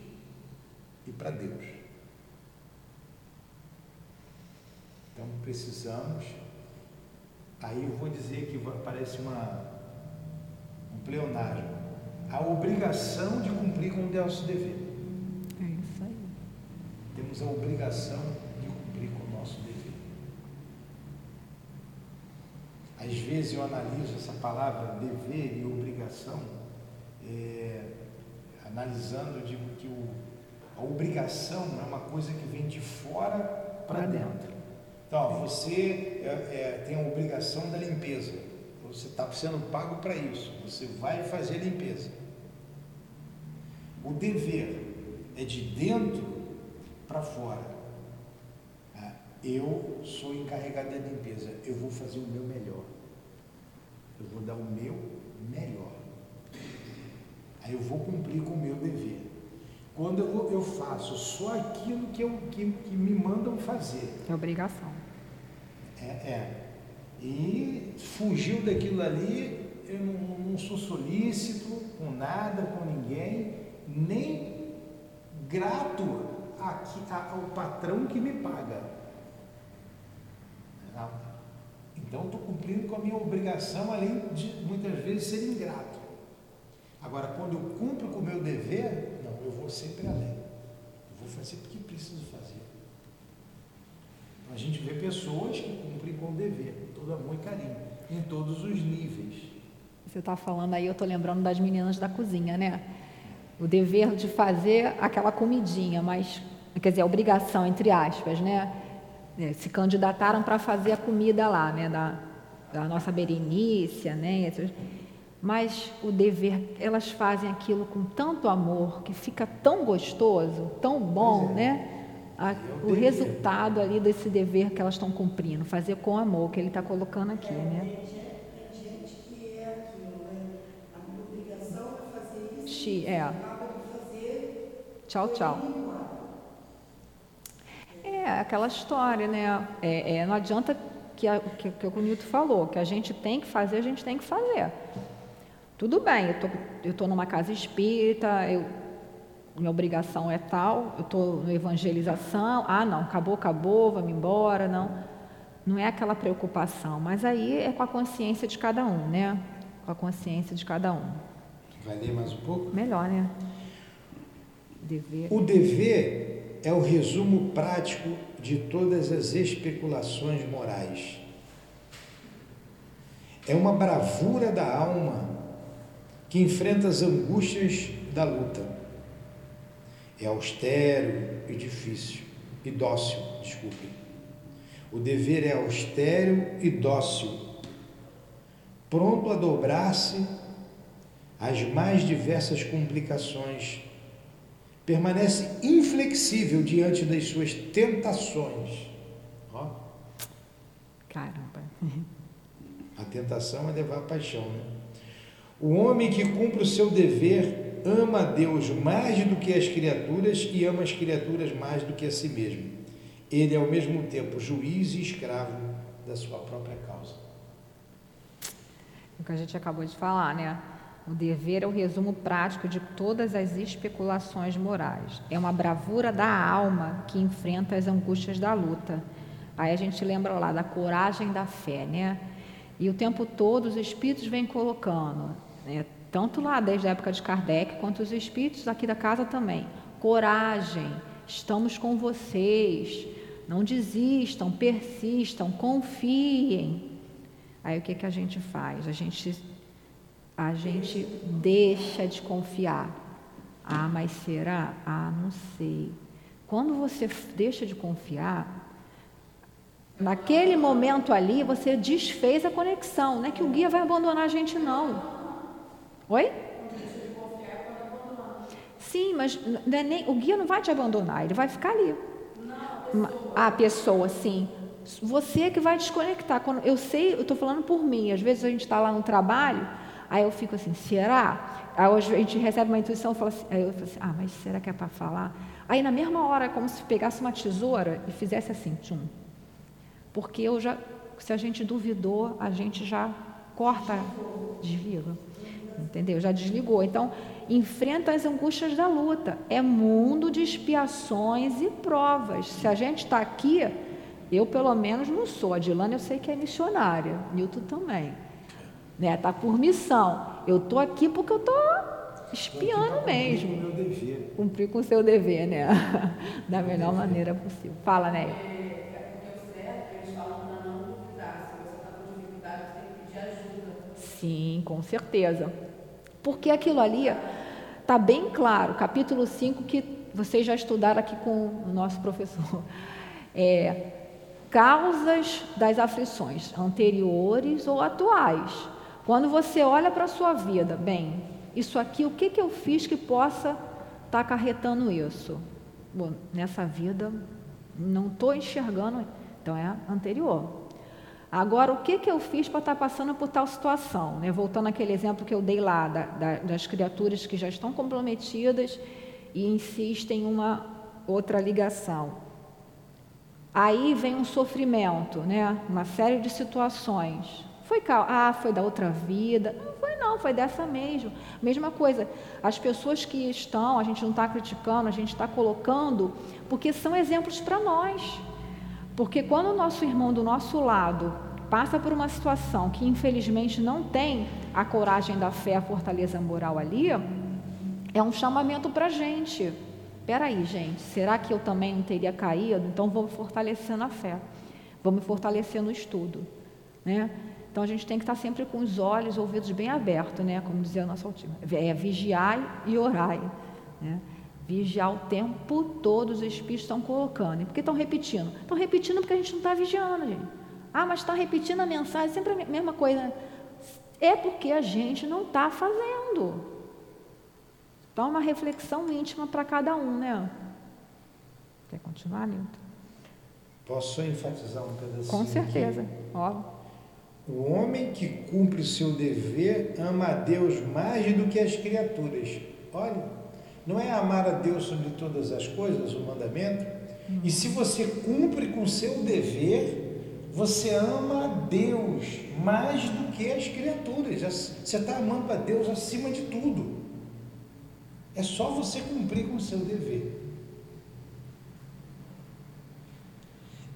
e para Deus. Então precisamos. Aí eu vou dizer que parece uma, um pleonasmo. A obrigação de cumprir com o nosso dever. É isso aí. Temos a obrigação de cumprir com o nosso dever. Às vezes eu analiso essa palavra dever e obrigação, é, analisando, eu digo que o, a obrigação é uma coisa que vem de fora para dentro. Então, você é, é, tem a obrigação da limpeza. Você está sendo pago para isso. Você vai fazer a limpeza. O dever é de dentro para fora. Ah, eu sou encarregado da limpeza. Eu vou fazer o meu melhor. Eu vou dar o meu melhor. Aí eu vou cumprir com o meu dever. Quando eu, eu faço só aquilo que, eu, que, que me mandam fazer. É obrigação. É, é. E fugiu daquilo ali, eu não, não sou solícito com nada, com ninguém, nem grato ao patrão que me paga. Então, estou cumprindo com a minha obrigação, além de muitas vezes ser ingrato. Agora, quando eu cumpro com o meu dever, não, eu vou sempre além. Eu vou fazer porque preciso fazer. Então, a gente vê pessoas que cumprem com o dever, com todo amor e carinho, em todos os níveis. Você está falando aí, eu estou lembrando das meninas da cozinha, né? O dever de fazer aquela comidinha, mas, quer dizer, a obrigação, entre aspas, né? é, se candidataram para fazer a comida lá, né, da, da nossa Berenícia, né, mas o dever, elas fazem aquilo com tanto amor, que fica tão gostoso, tão bom, é. né? A, o resultado ali desse dever que elas estão cumprindo, fazer com amor, que ele está colocando aqui, né? Tem gente que é aquilo, né? A obrigação é é. Tchau, tchau. É aquela história, né? É, é, não adianta que, a, que, que o Nilton falou, que a gente tem que fazer, a gente tem que fazer. Tudo bem, eu tô, estou numa casa espírita, eu, minha obrigação é tal, eu estou na evangelização, ah não, acabou, acabou, vamos embora, não. Não é aquela preocupação, mas aí é com a consciência de cada um, né? Com a consciência de cada um. Vai ler mais um pouco? Melhor, né? Dever. O dever é o resumo prático de todas as especulações morais. É uma bravura da alma que enfrenta as angústias da luta. É austero e difícil, e dócil, desculpe. O dever é austero e dócil, pronto a dobrar-se às mais diversas complicações permanece inflexível diante das suas tentações. Ó. Caramba. [LAUGHS] A tentação é levar a paixão, né? O homem que cumpre o seu dever ama a Deus mais do que as criaturas e ama as criaturas mais do que a si mesmo. Ele é ao mesmo tempo juiz e escravo da sua própria causa. O que a gente acabou de falar, né? O dever é o resumo prático de todas as especulações morais. É uma bravura da alma que enfrenta as angústias da luta. Aí a gente lembra lá da coragem da fé, né? E o tempo todo os espíritos vêm colocando, né? tanto lá desde a época de Kardec, quanto os espíritos aqui da casa também. Coragem, estamos com vocês, não desistam, persistam, confiem. Aí o que, que a gente faz? A gente, a gente deixa de confiar. Ah, mas será? Ah, não sei. Quando você deixa de confiar, Naquele momento ali, você desfez a conexão. Não é que o guia vai abandonar a gente, não. Oi? Sim, mas é nem, o guia não vai te abandonar, ele vai ficar ali. A pessoa, sim. Você é que vai desconectar. Quando, eu sei, eu estou falando por mim. Às vezes a gente está lá no trabalho, aí eu fico assim, será? Aí hoje a gente recebe uma intuição, fala assim, aí eu falo assim, ah, mas será que é para falar? Aí na mesma hora, como se pegasse uma tesoura e fizesse assim, tchum. Porque eu já, se a gente duvidou, a gente já corta, desliga. Entendeu? Já desligou. Então, enfrenta as angústias da luta. É mundo de expiações e provas. Se a gente está aqui, eu pelo menos não sou. A Dilana eu sei que é missionária. Nilton também. Né? Tá por missão. Eu tô aqui porque eu tô espiando mesmo. Cumprir com o seu dever, né? [LAUGHS] da melhor maneira possível. Fala, né? Sim, com certeza. Porque aquilo ali está bem claro, capítulo 5, que vocês já estudaram aqui com o nosso professor. [LAUGHS] É, causas das aflições, anteriores ou atuais. Quando você olha para a sua vida, bem, isso aqui, o que, que eu fiz que possa estar tá acarretando isso? Bom, nessa vida, não estou enxergando, então é anterior. Agora, o que, que eu fiz para estar tá passando por tal situação? Né? Voltando àquele exemplo que eu dei lá, da, da, das criaturas que já estão comprometidas e insistem em uma outra ligação. Aí vem um sofrimento, né? uma série de situações. Foi, ah, foi da outra vida. Não foi não, foi dessa mesmo. Mesma coisa, as pessoas que estão, a gente não está criticando, a gente está colocando, porque são exemplos para nós. Porque quando o nosso irmão do nosso lado passa por uma situação que infelizmente não tem a coragem da fé, a fortaleza moral ali, é um chamamento para a gente. Peraí, gente, será que eu também não teria caído? Então vou me fortalecer na fé, vou me fortalecer no estudo, né? Então a gente tem que estar sempre com os olhos, ouvidos bem abertos, né? Como dizia a nossa última, é vigiar e orar, né? Vigiar o tempo todo, os espíritos estão colocando. E por que estão repetindo? Estão repetindo porque a gente não está vigiando, gente. Ah, mas está repetindo a mensagem, sempre a mesma coisa. É porque a gente não está fazendo. Então, uma reflexão íntima para cada um, né? Quer continuar, Nilton? Posso enfatizar um pedacinho? Com certeza. Ó. O homem que cumpre o seu dever ama a Deus mais do que as criaturas. Olha, não é amar a Deus sobre todas as coisas, o mandamento? E se você cumpre com o seu dever, você ama a Deus mais do que as criaturas. Você está amando a Deus acima de tudo. É só você cumprir com o seu dever.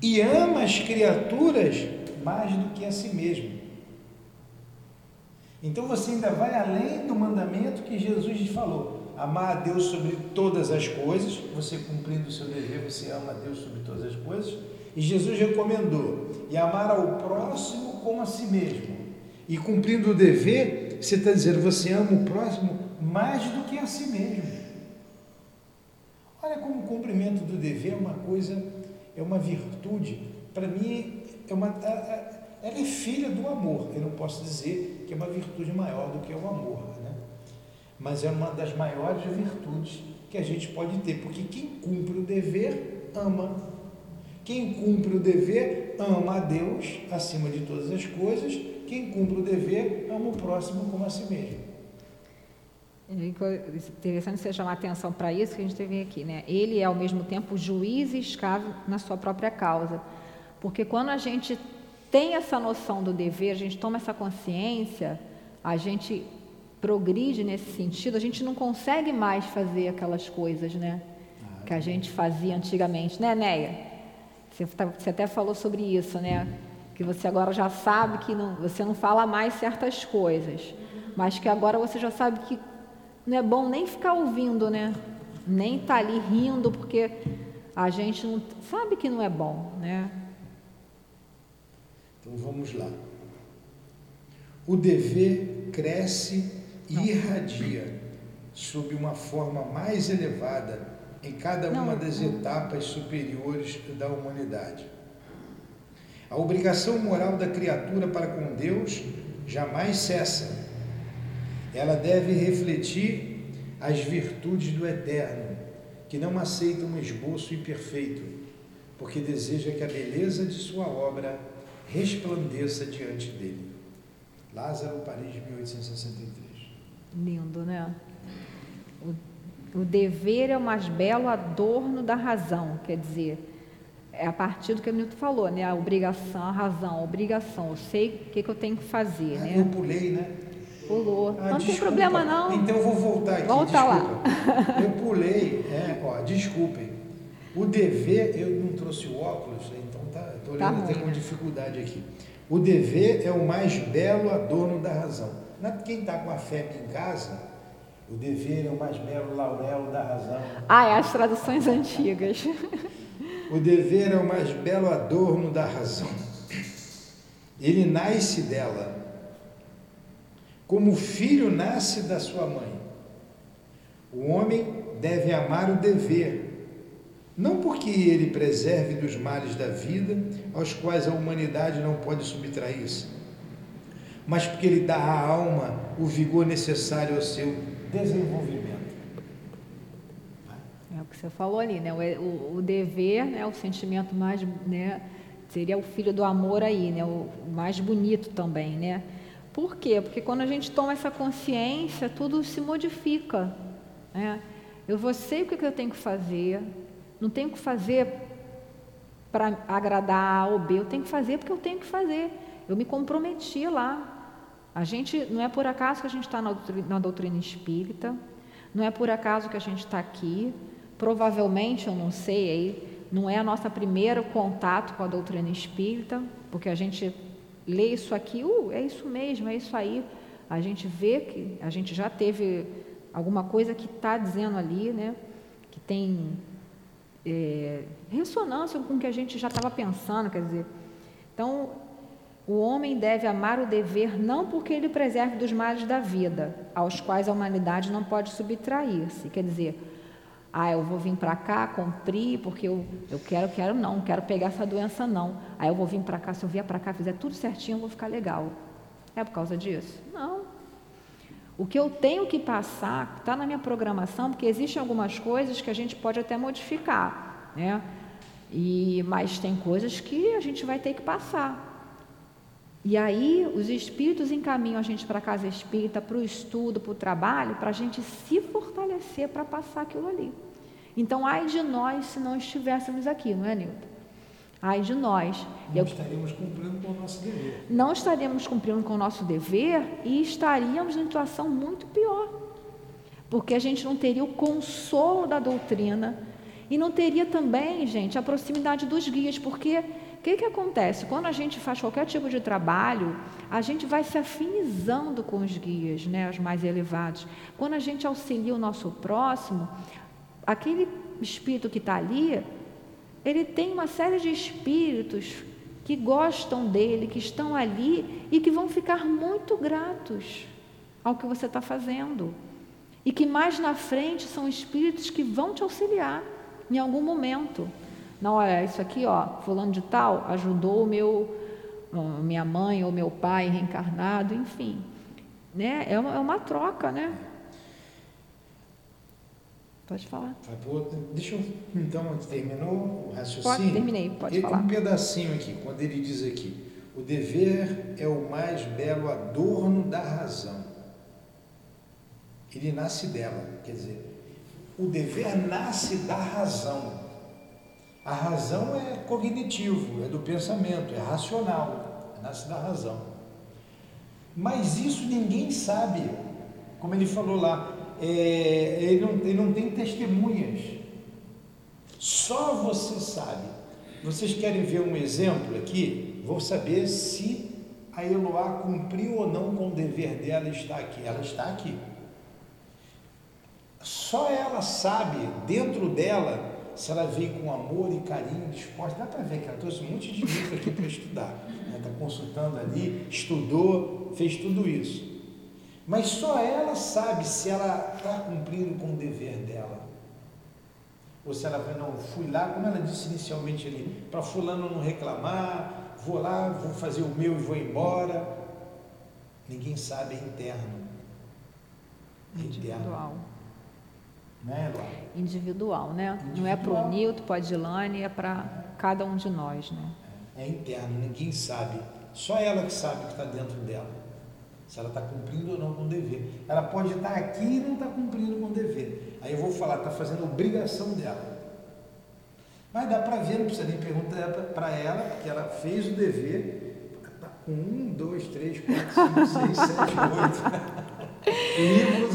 E ama as criaturas mais do que a si mesmo. Então você ainda vai além do mandamento que Jesus falou amar a Deus sobre todas as coisas, você cumprindo o seu dever, você ama a Deus sobre todas as coisas. E Jesus recomendou, e amar ao próximo como a si mesmo. E cumprindo o dever, você está dizendo, você ama o próximo mais do que a si mesmo. Olha como o cumprimento do dever é uma coisa, é uma virtude. Para mim, é uma, ela é filha do amor. Eu não posso dizer que é uma virtude maior do que o amor mas é uma das maiores virtudes que a gente pode ter, porque quem cumpre o dever ama. Quem cumpre o dever ama a Deus acima de todas as coisas. Quem cumpre o dever ama o próximo como a si mesmo. É interessante você chamar atenção para isso que a gente teve aqui, né? Ele é ao mesmo tempo juiz e escravo na sua própria causa, porque quando a gente tem essa noção do dever, a gente toma essa consciência, a gente progride nesse sentido, a gente não consegue mais fazer aquelas coisas, né? Ah, que a gente fazia antigamente, né, Neia? Você, tá, você até falou sobre isso, né? Que você agora já sabe que não, você não fala mais certas coisas, mas que agora você já sabe que não é bom nem ficar ouvindo, né? Nem estar tá ali rindo, porque a gente não sabe que não é bom, né? Então vamos lá. O dever cresce e não. irradia sob uma forma mais elevada em cada uma não, das etapas superiores da humanidade. A obrigação moral da criatura para com Deus jamais cessa. Ela deve refletir as virtudes do Eterno, que não aceita um esboço imperfeito, porque deseja que a beleza de sua obra resplandeça diante dele. Lázaro, Paris, 1863. Lindo, né? O, o dever é o mais belo adorno da razão, quer dizer, é a partir do que o Newton falou, né? A obrigação, a razão, a obrigação. Eu sei o que, que eu tenho que fazer, ah, né? Eu pulei, né? Pulou. Ah, não desculpa. tem problema não. Então eu vou voltar aqui. Volta desculpa. lá. Eu pulei, é, ó, desculpem. O dever, eu não trouxe o óculos, então tá, estou tá com dificuldade aqui. O dever é o mais belo adorno da razão. Quem está com a fé em casa, o dever é o mais belo laurel da razão. Ah, é as traduções antigas. [LAUGHS] O dever é o mais belo adorno da razão. Ele nasce dela, como o filho nasce da sua mãe. O homem deve amar o dever, não porque ele preserve dos males da vida, aos quais a humanidade não pode subtrair-se, mas porque ele dá à alma o vigor necessário ao seu desenvolvimento. É o que você falou ali, né? O, o, o dever, né? o sentimento mais, né? Seria o filho do amor aí, né? O, o mais bonito também, né? Por quê? Porque quando a gente toma essa consciência, tudo se modifica. Né? Eu vou sei o que eu tenho que fazer, não tenho que fazer para agradar A ou B, eu tenho que fazer porque eu tenho que fazer. Eu me comprometi lá. A gente, não é por acaso que a gente está na, na doutrina espírita, não é por acaso que a gente está aqui. Provavelmente, eu não sei, não é a nossa primeiro contato com a doutrina espírita, porque a gente lê isso aqui, uh, é isso mesmo, é isso aí. A gente vê que a gente já teve alguma coisa que está dizendo ali, né? Que tem é, ressonância com o que a gente já estava pensando, quer dizer. Então, o homem deve amar o dever não porque ele preserve dos males da vida, aos quais a humanidade não pode subtrair-se. Quer dizer, ah, eu vou vir para cá, cumprir, porque eu, eu quero, quero não, quero pegar essa doença não. Aí eu vou vir para cá, se eu vier para cá, fizer tudo certinho, eu vou ficar legal. É por causa disso? Não. O que eu tenho que passar está na minha programação, porque existem algumas coisas que a gente pode até modificar, né? E, mas tem coisas que a gente vai ter que passar. E aí os espíritos encaminham a gente para a casa espírita, para o estudo, para o trabalho, para a gente se fortalecer para passar aquilo ali. Então, ai de nós se não estivéssemos aqui, não é, Nilton? Ai de nós. Não Eu... estaríamos cumprindo com o nosso dever. Não estaríamos cumprindo com o nosso dever e estaríamos em situação muito pior. Porque a gente não teria o consolo da doutrina e não teria também, gente, a proximidade dos guias, porque o que, que acontece? Quando a gente faz qualquer tipo de trabalho, a gente vai se afinizando com os guias, né, os mais elevados. Quando a gente auxilia o nosso próximo, aquele espírito que está ali, ele tem uma série de espíritos que gostam dele, que estão ali e que vão ficar muito gratos ao que você está fazendo. E que mais na frente são espíritos que vão te auxiliar em algum momento. Não, olha, isso aqui, ó, fulano de tal ajudou meu, minha mãe ou meu pai reencarnado, enfim. Né? É, uma, é uma troca, né? Pode falar. Deixa eu, então, terminou o raciocínio? Pode, terminei, pode falar. Um pedacinho aqui, quando ele diz aqui, o dever é o mais belo adorno da razão. Ele nasce dela, quer dizer, o dever nasce da razão. A razão é cognitivo, é do pensamento, é racional, nasce da razão. Mas isso ninguém sabe, como ele falou lá, é, ele, não, ele não tem testemunhas. Só você sabe. Vocês querem ver um exemplo aqui? Vou saber se a Eloá cumpriu ou não com o dever dela está aqui. Ela está aqui. Só ela sabe, dentro dela, se ela veio com amor e carinho disposta. Dá para ver que ela trouxe um monte de livro aqui para estudar. Está consultando ali, estudou, fez tudo isso. Mas só ela sabe se ela está cumprindo com o dever dela. Ou se ela vai, não, fui lá, como ela disse inicialmente ali, para fulano não reclamar, vou lá, vou fazer o meu e vou embora. Ninguém sabe, é interno. É Individual. Né, Individual, né? Individual. Não é para o Nilton, para a Dilane, é para cada um de nós, né? É interno, ninguém sabe. Só ela que sabe o que está dentro dela. Se ela está cumprindo ou não com o dever. Ela pode estar aqui e não está cumprindo com o dever. Aí eu vou falar, está fazendo obrigação dela. Mas dá para ver, não precisa nem perguntar para ela, porque ela fez o dever. Está com um, dois, três, quatro, cinco, seis, sete, oito. [LAUGHS]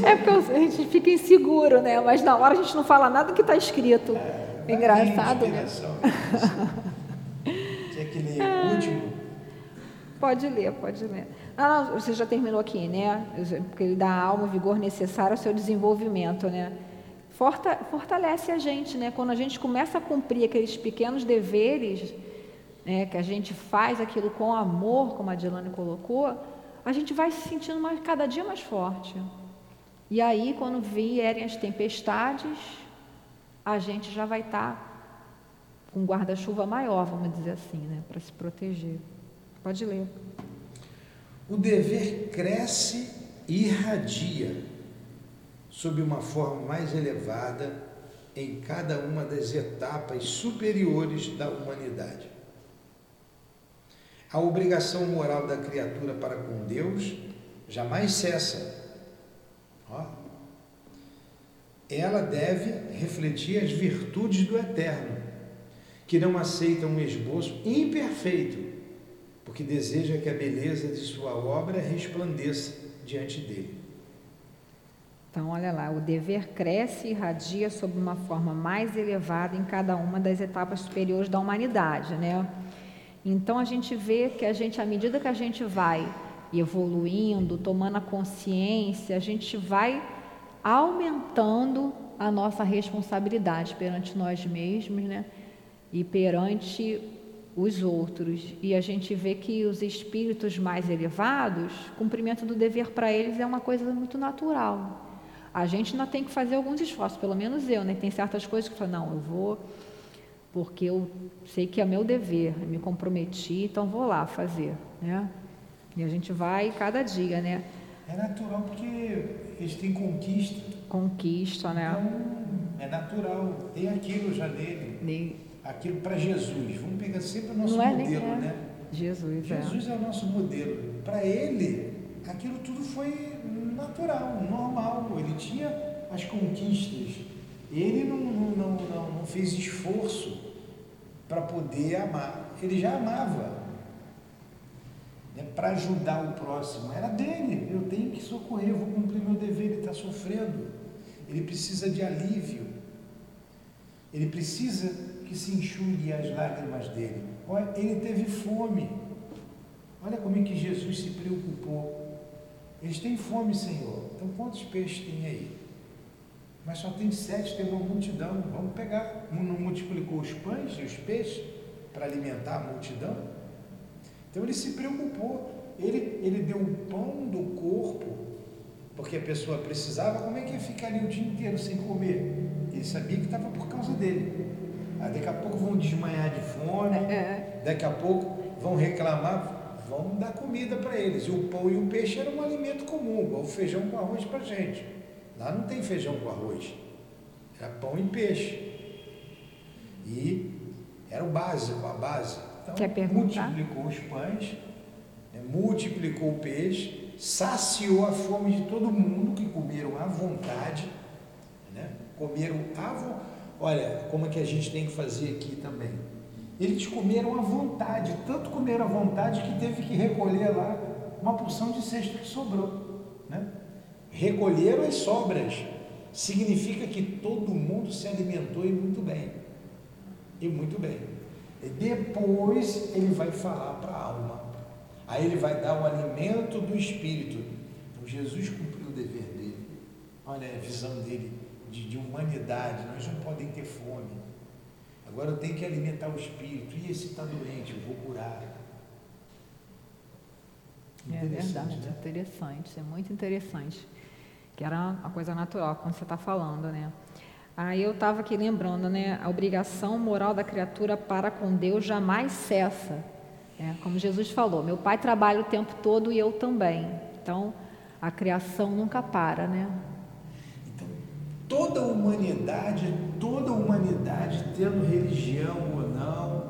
É porque a gente fica inseguro, né? Mas na hora a gente não fala nada que está escrito. É, Engraçado, né? Tinha que ler o último. Pode ler, pode ler. Ah, não, você já terminou aqui, né? Porque ele dá a alma o vigor necessário ao seu desenvolvimento, né? Fortalece a gente, né? Quando a gente começa a cumprir aqueles pequenos deveres, né? que a gente faz aquilo com amor, como a Dilane colocou, a gente vai se sentindo mais, cada dia mais forte. E aí, quando vierem as tempestades, a gente já vai estar tá com um guarda-chuva maior, vamos dizer assim, né, para se proteger. Pode ler. O dever cresce e irradia sob uma forma mais elevada em cada uma das etapas superiores da humanidade. A obrigação moral da criatura para com Deus jamais cessa. Ó. Ela deve refletir as virtudes do Eterno, que não aceita um esboço imperfeito, porque deseja que a beleza de sua obra resplandeça diante dele. Então, olha lá, o dever cresce e irradia sob uma forma mais elevada em cada uma das etapas superiores da humanidade, né? Então a gente vê que a gente, à medida que a gente vai evoluindo, tomando a consciência, a gente vai aumentando a nossa responsabilidade perante nós mesmos, né? E perante os outros. E a gente vê que os espíritos mais elevados, cumprimento do dever para eles é uma coisa muito natural. A gente ainda tem que fazer alguns esforços, pelo menos eu, né? Tem certas coisas que eu falo, não, eu vou porque eu sei que é meu dever, me comprometi, então vou lá fazer, né? E a gente vai cada dia, né? É natural porque eles têm conquista. Conquista, né? Então, é natural, tem aquilo já nele. Aquilo para Jesus. Vamos pegar sempre o nosso Não é modelo, é. né? Jesus, Jesus é. é o nosso modelo. Para ele, aquilo tudo foi natural, normal. Ele tinha as conquistas ele não, não, não, não fez esforço para poder amar. Ele já amava. Né, para ajudar o próximo. Era dele. Eu tenho que socorrer, eu vou cumprir meu dever. Ele está sofrendo. Ele precisa de alívio. Ele precisa que se enxugue as lágrimas dele. Olha, ele teve fome. Olha como é que Jesus se preocupou. Eles têm fome, Senhor. Então quantos peixes tem aí? Mas só tem sete, tem uma multidão. Vamos pegar. Não multiplicou os pães e os peixes para alimentar a multidão? Então ele se preocupou. Ele, ele deu o pão do corpo, porque a pessoa precisava. Como é que ia ficar ali o dia inteiro sem comer? Ele sabia que estava por causa dele. Aí daqui a pouco vão desmanhar de fome, é. daqui a pouco vão reclamar, vão dar comida para eles. E o pão e o peixe era um alimento comum, igual o feijão com arroz para a gente. Lá não tem feijão com arroz. Era pão e peixe. E era o básico, a base. Então, multiplicou os pães, né, multiplicou o peixe, saciou a fome de todo mundo que comeram à vontade. Né? Comeram à vontade. Olha, como é que a gente tem que fazer aqui também. Eles comeram à vontade, tanto comeram à vontade que teve que recolher lá uma porção de cesto que sobrou. Né? recolheram as sobras. Significa que todo mundo se alimentou e muito bem. E muito bem. E depois ele vai falar para a alma. Aí ele vai dar o alimento do espírito. Então Jesus cumpriu o dever dele. Olha a visão dele de, de humanidade. Nós não podemos ter fome. Agora eu tenho que alimentar o espírito. E esse está doente, eu vou curar. É verdade, né? interessante, é muito interessante. Que era uma coisa natural, quando você está falando, né? Aí eu estava aqui lembrando, né? A obrigação moral da criatura para com Deus jamais cessa. É, como Jesus falou, meu pai trabalha o tempo todo e eu também. Então, a criação nunca para, né? Toda a humanidade, toda a humanidade, tendo religião ou não,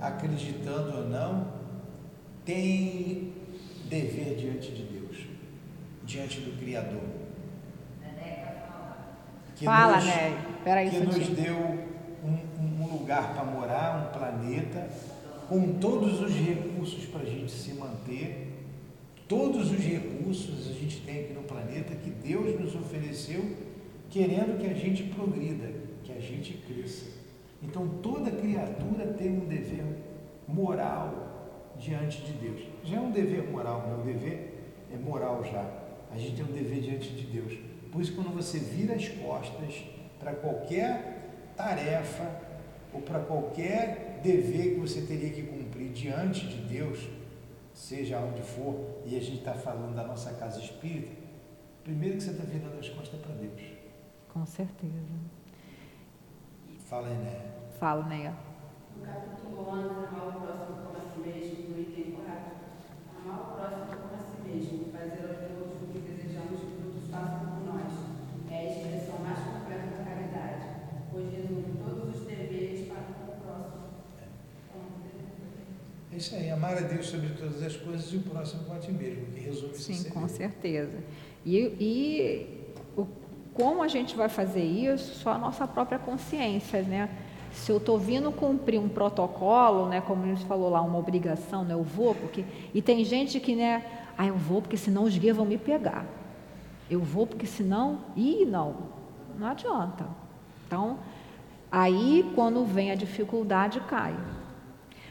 acreditando ou não, tem dever diante de Deus, diante do Criador que Fala, nos, né? Peraí, que nos deu um, um lugar para morar, um planeta, com todos os recursos para a gente se manter, todos os recursos a gente tem aqui no planeta que Deus nos ofereceu, querendo que a gente progrida, que a gente cresça. Então toda criatura tem um dever moral diante de Deus. Já é um dever moral, meu dever é moral já. A gente tem um dever diante de Deus. Por isso, quando você vira as costas para qualquer tarefa ou para qualquer dever que você teria que cumprir diante de Deus, seja onde for, e a gente está falando da nossa casa espírita, primeiro que você está virando as costas para Deus. Com certeza. Fala aí, né? Fala, Neia. No capítulo 11, amar o próximo como a si mesmo, no item 4, amar o próximo como a si mesmo, fazer aos outros o que desejamos que todos façam é a expressão mais completa da caridade, pois resume todos os deveres para com o próximo. É isso aí, amar a Deus sobre todas as coisas e o próximo com a ti mesmo, que resume Sim, isso. Sim, com certeza. E, e como a gente vai fazer isso? Só a nossa própria consciência, né? Se eu estou vindo cumprir um protocolo, né, como a gente falou lá, uma obrigação, né, eu vou, porque. E tem gente que, né, ah, eu vou porque senão os guias vão me pegar. Eu vou porque senão, ih, não, não adianta. Então, aí quando vem a dificuldade, cai.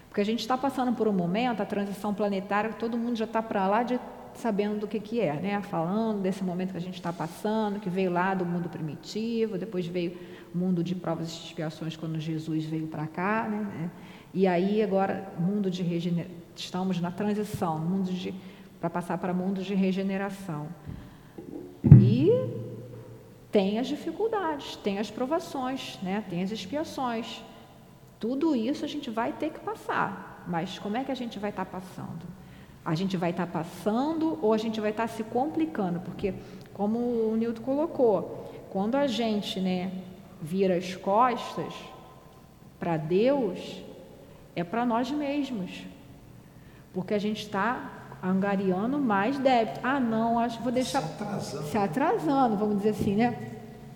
Porque a gente está passando por um momento, a transição planetária, todo mundo já está para lá de sabendo do que, que é, né? Falando desse momento que a gente está passando, que veio lá do mundo primitivo, depois veio o mundo de provas e expiações quando Jesus veio para cá, né? E aí agora mundo de regeneração, estamos na transição, mundo de para passar para mundo de regeneração. E tem as dificuldades, tem as provações, né? tem as expiações. Tudo isso a gente vai ter que passar. Mas como é que a gente vai estar tá passando? A gente vai estar tá passando ou a gente vai estar tá se complicando? Porque, como o Nilton colocou, quando a gente né, vira as costas para Deus, é para nós mesmos. Porque a gente está angariando mais débito. Ah, não, acho que vou deixar. Se atrasando. Se atrasando, vamos dizer assim, né?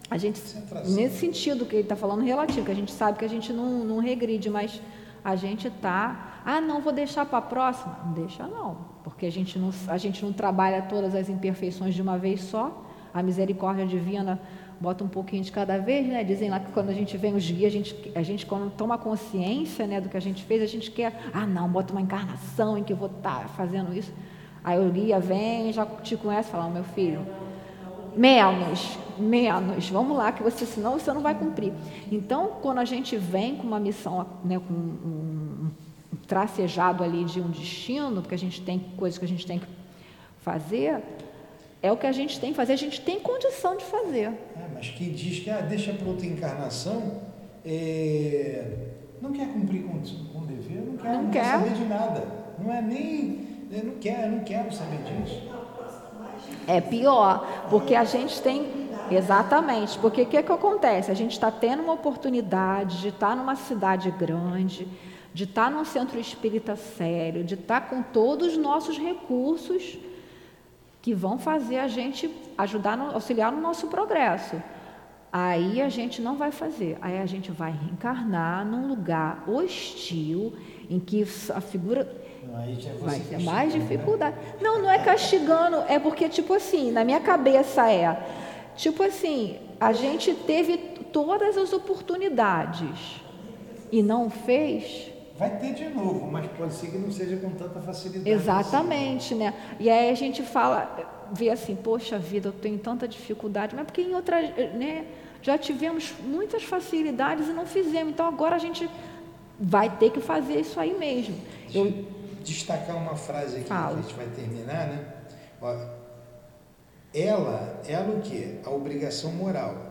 A gente, nesse sentido que ele está falando relativo, que a gente sabe que a gente não, não regride, mas a gente está. Ah, não, vou deixar para a próxima. Não deixa, não, porque a gente não, a gente não trabalha todas as imperfeições de uma vez só. A misericórdia divina bota um pouquinho de cada vez, né? Dizem lá que quando a gente vem os guias, a gente, a gente quando toma consciência né, do que a gente fez, a gente quer, ah não, bota uma encarnação em que eu vou estar tá fazendo isso. Aí o guia vem, já te conhece fala, meu filho, menos, menos, vamos lá, que você, senão você não vai cumprir. Então, quando a gente vem com uma missão, né, com um, um tracejado ali de um destino, porque a gente tem coisas que a gente tem que fazer, é o que a gente tem que fazer, a gente tem condição de fazer. É, mas quem diz que ah, deixa para outra encarnação, é, não quer cumprir com, com o dever, não quer, não, não quer. saber de nada. Não é nem. Eu não quero, não quero saber disso. É pior, porque a gente tem. Exatamente, porque o que, que acontece? A gente está tendo uma oportunidade de estar tá numa cidade grande, de estar tá num centro espírita sério, de estar tá com todos os nossos recursos que vão fazer a gente ajudar, no, auxiliar no nosso progresso. Aí a gente não vai fazer, aí a gente vai reencarnar num lugar hostil em que a figura vai ter mais né? dificuldade. Não, não é castigando, é porque tipo assim, na minha cabeça é, tipo assim, a gente teve todas as oportunidades e não fez, Vai ter de novo, mas pode ser que não seja com tanta facilidade. Exatamente, né? E aí a gente fala, vê assim, poxa vida, eu tenho tanta dificuldade, mas porque em outras, né? Já tivemos muitas facilidades e não fizemos, então agora a gente vai ter que fazer isso aí mesmo. Eu destacar uma frase aqui Fala. que a gente vai terminar, né? ela, ela o que? A obrigação moral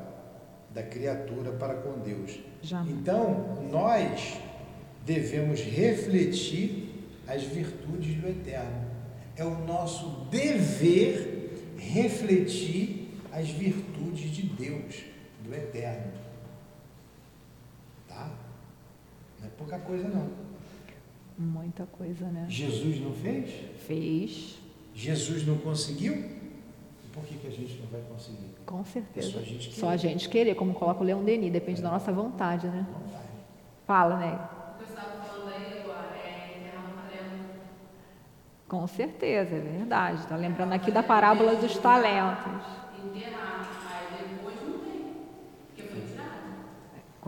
da criatura para com Deus. Já. Então, nós devemos refletir as virtudes do Eterno. É o nosso dever refletir as virtudes de Deus, do Eterno. Tá? Não é pouca coisa, não. Muita coisa, né? Jesus não fez? Fez. Jesus não conseguiu? Por que, que a gente não vai conseguir? Com certeza. É só a gente querer. Só a gente querer, como coloca o Leão Denis, depende é. da nossa vontade, né? Vontade. Fala, né? Com certeza, é verdade. Está lembrando aqui da parábola dos talentos.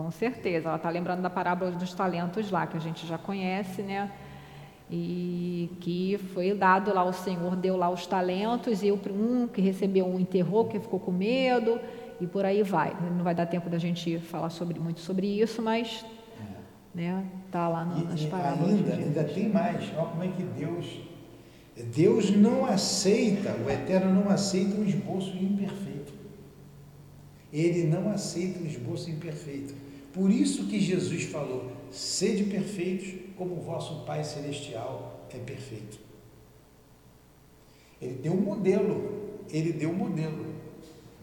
Com certeza, ela está lembrando da parábola dos talentos lá, que a gente já conhece, né? E que foi dado lá, o Senhor deu lá os talentos, e um que recebeu um enterrou, que ficou com medo, e por aí vai. Não vai dar tempo da gente falar sobre, muito sobre isso, mas é. né, tá lá nas parábolas. Ainda, ainda tem mais, olha como é que Deus Deus não aceita, o Eterno não aceita um esboço imperfeito. Ele não aceita um esboço imperfeito. Por isso que Jesus falou: sede perfeitos, como o vosso Pai Celestial é perfeito. Ele deu um modelo, ele deu um modelo.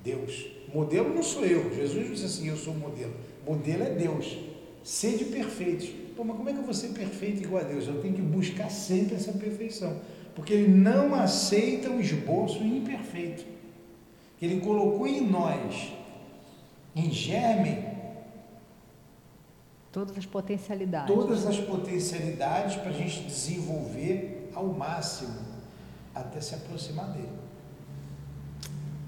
Deus. Modelo não sou eu. Jesus disse assim: eu sou o modelo. Modelo é Deus. Sede perfeitos. Pô, mas como é que eu vou ser perfeito igual a Deus? Eu tenho que buscar sempre essa perfeição porque ele não aceita o esboço imperfeito ele colocou em nós, em germe, todas as potencialidades. Todas as potencialidades para a gente desenvolver ao máximo até se aproximar dele.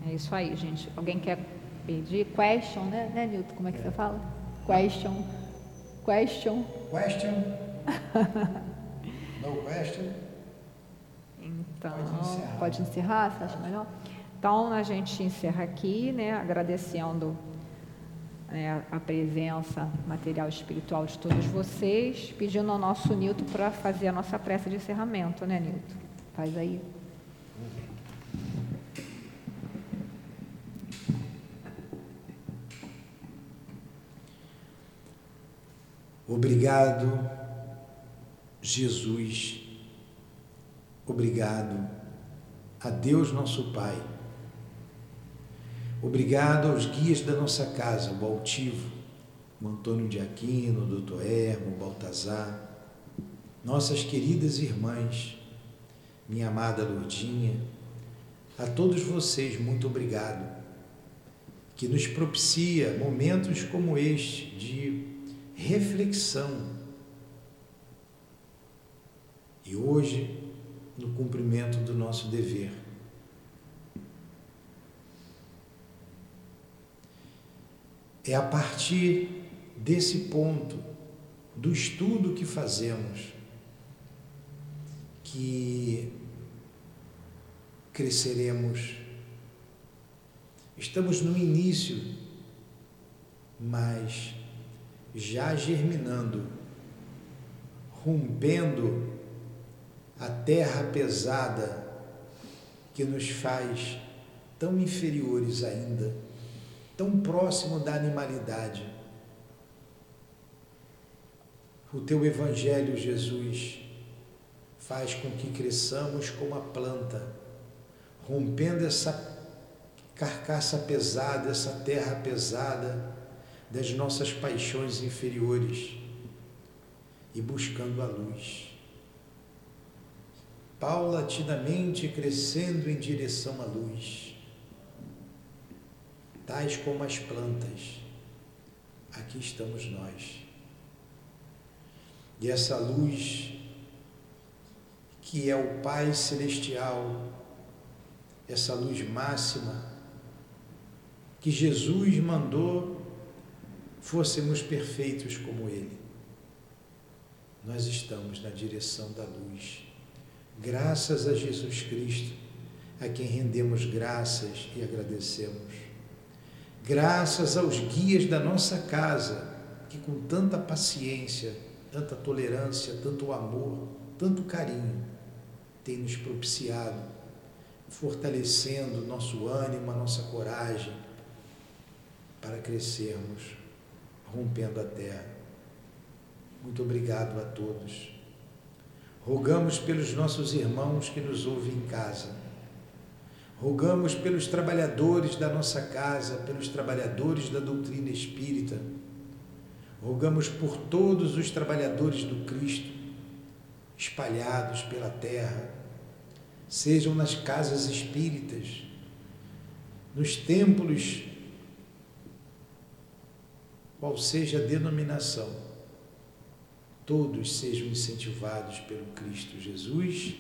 É isso aí, gente. Alguém quer pedir? Question, né, né Nilton? Como é que é. você fala? Question. Question. Question. [LAUGHS] no question. Então, pode encerrar, pode encerrar você acha melhor? Então, a gente encerra aqui, né, agradecendo né, a presença material e espiritual de todos vocês, pedindo ao nosso Nilton para fazer a nossa prece de encerramento, né, Nilton? Faz aí. Obrigado, Jesus Obrigado a Deus nosso Pai. Obrigado aos guias da nossa casa, o Altivo, o Antônio de Aquino, o doutor Hermo, o Baltazar, nossas queridas irmãs, minha amada Lourdinha, a todos vocês, muito obrigado, que nos propicia momentos como este de reflexão. E hoje, no cumprimento do nosso dever. É a partir desse ponto, do estudo que fazemos, que cresceremos. Estamos no início, mas já germinando, rompendo a terra pesada que nos faz tão inferiores ainda, tão próximo da animalidade. O teu Evangelho, Jesus, faz com que cresçamos como a planta, rompendo essa carcaça pesada, essa terra pesada das nossas paixões inferiores e buscando a luz paulatinamente crescendo em direção à luz, tais como as plantas. Aqui estamos nós. E essa luz, que é o Pai Celestial, essa luz máxima, que Jesus mandou fôssemos perfeitos como Ele. nós estamos na direção da luz. Graças a Jesus Cristo, a quem rendemos graças e agradecemos. Graças aos guias da nossa casa, que com tanta paciência, tanta tolerância, tanto amor, tanto carinho, têm nos propiciado, fortalecendo nosso ânimo, a nossa coragem para crescermos, rompendo a terra. Muito obrigado a todos. Rogamos pelos nossos irmãos que nos ouvem em casa. Rogamos pelos trabalhadores da nossa casa, pelos trabalhadores da doutrina espírita. Rogamos por todos os trabalhadores do Cristo espalhados pela terra, sejam nas casas espíritas, nos templos, qual seja a denominação, todos sejam incentivados pelo Cristo Jesus,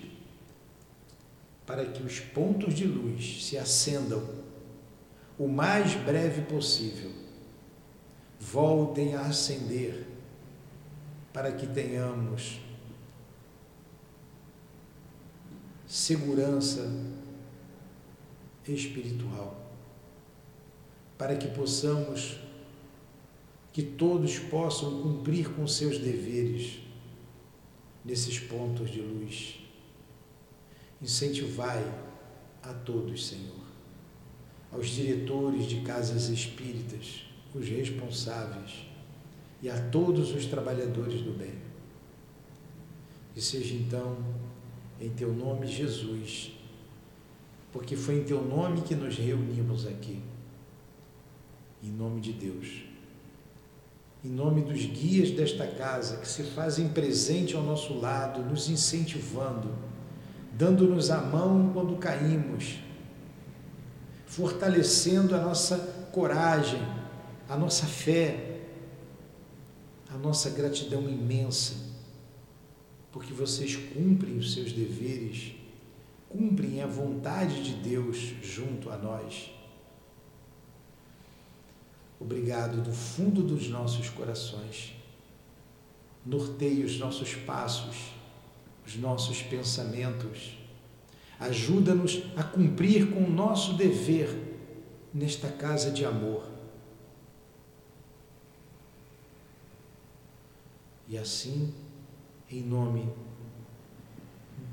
para que os pontos de luz se acendam o mais breve possível, voltem a acender, para que tenhamos segurança espiritual, para que possamos, que todos possam cumprir com seus deveres nesses pontos de luz. Incentivai a todos, Senhor, aos diretores de casas espíritas, os responsáveis e a todos os trabalhadores do bem. Que seja então em teu nome, Jesus, porque foi em teu nome que nos reunimos aqui. Em nome de Deus. Em nome dos guias desta casa que se fazem presente ao nosso lado, nos incentivando, dando-nos a mão quando caímos, fortalecendo a nossa coragem, a nossa fé, a nossa gratidão imensa porque vocês cumprem os seus deveres, cumprem a vontade de Deus junto a nós. Obrigado do fundo dos nossos corações. Norteie os nossos passos, os nossos pensamentos. Ajuda-nos a cumprir com o nosso dever nesta casa de amor. E assim, em nome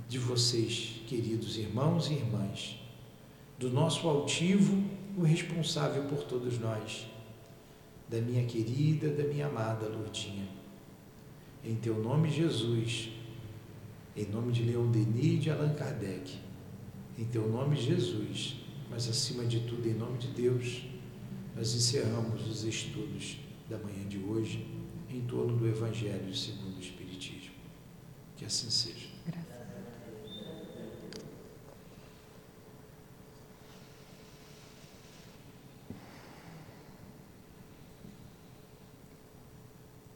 de vocês, queridos irmãos e irmãs, do nosso altivo, o responsável por todos nós, da minha querida, da minha amada Lourdinha. Em teu nome, Jesus, em nome de Leon Denis e de Allan Kardec, em teu nome, Jesus, mas acima de tudo, em nome de Deus, nós encerramos os estudos da manhã de hoje em torno do Evangelho segundo o Espiritismo. Que assim seja.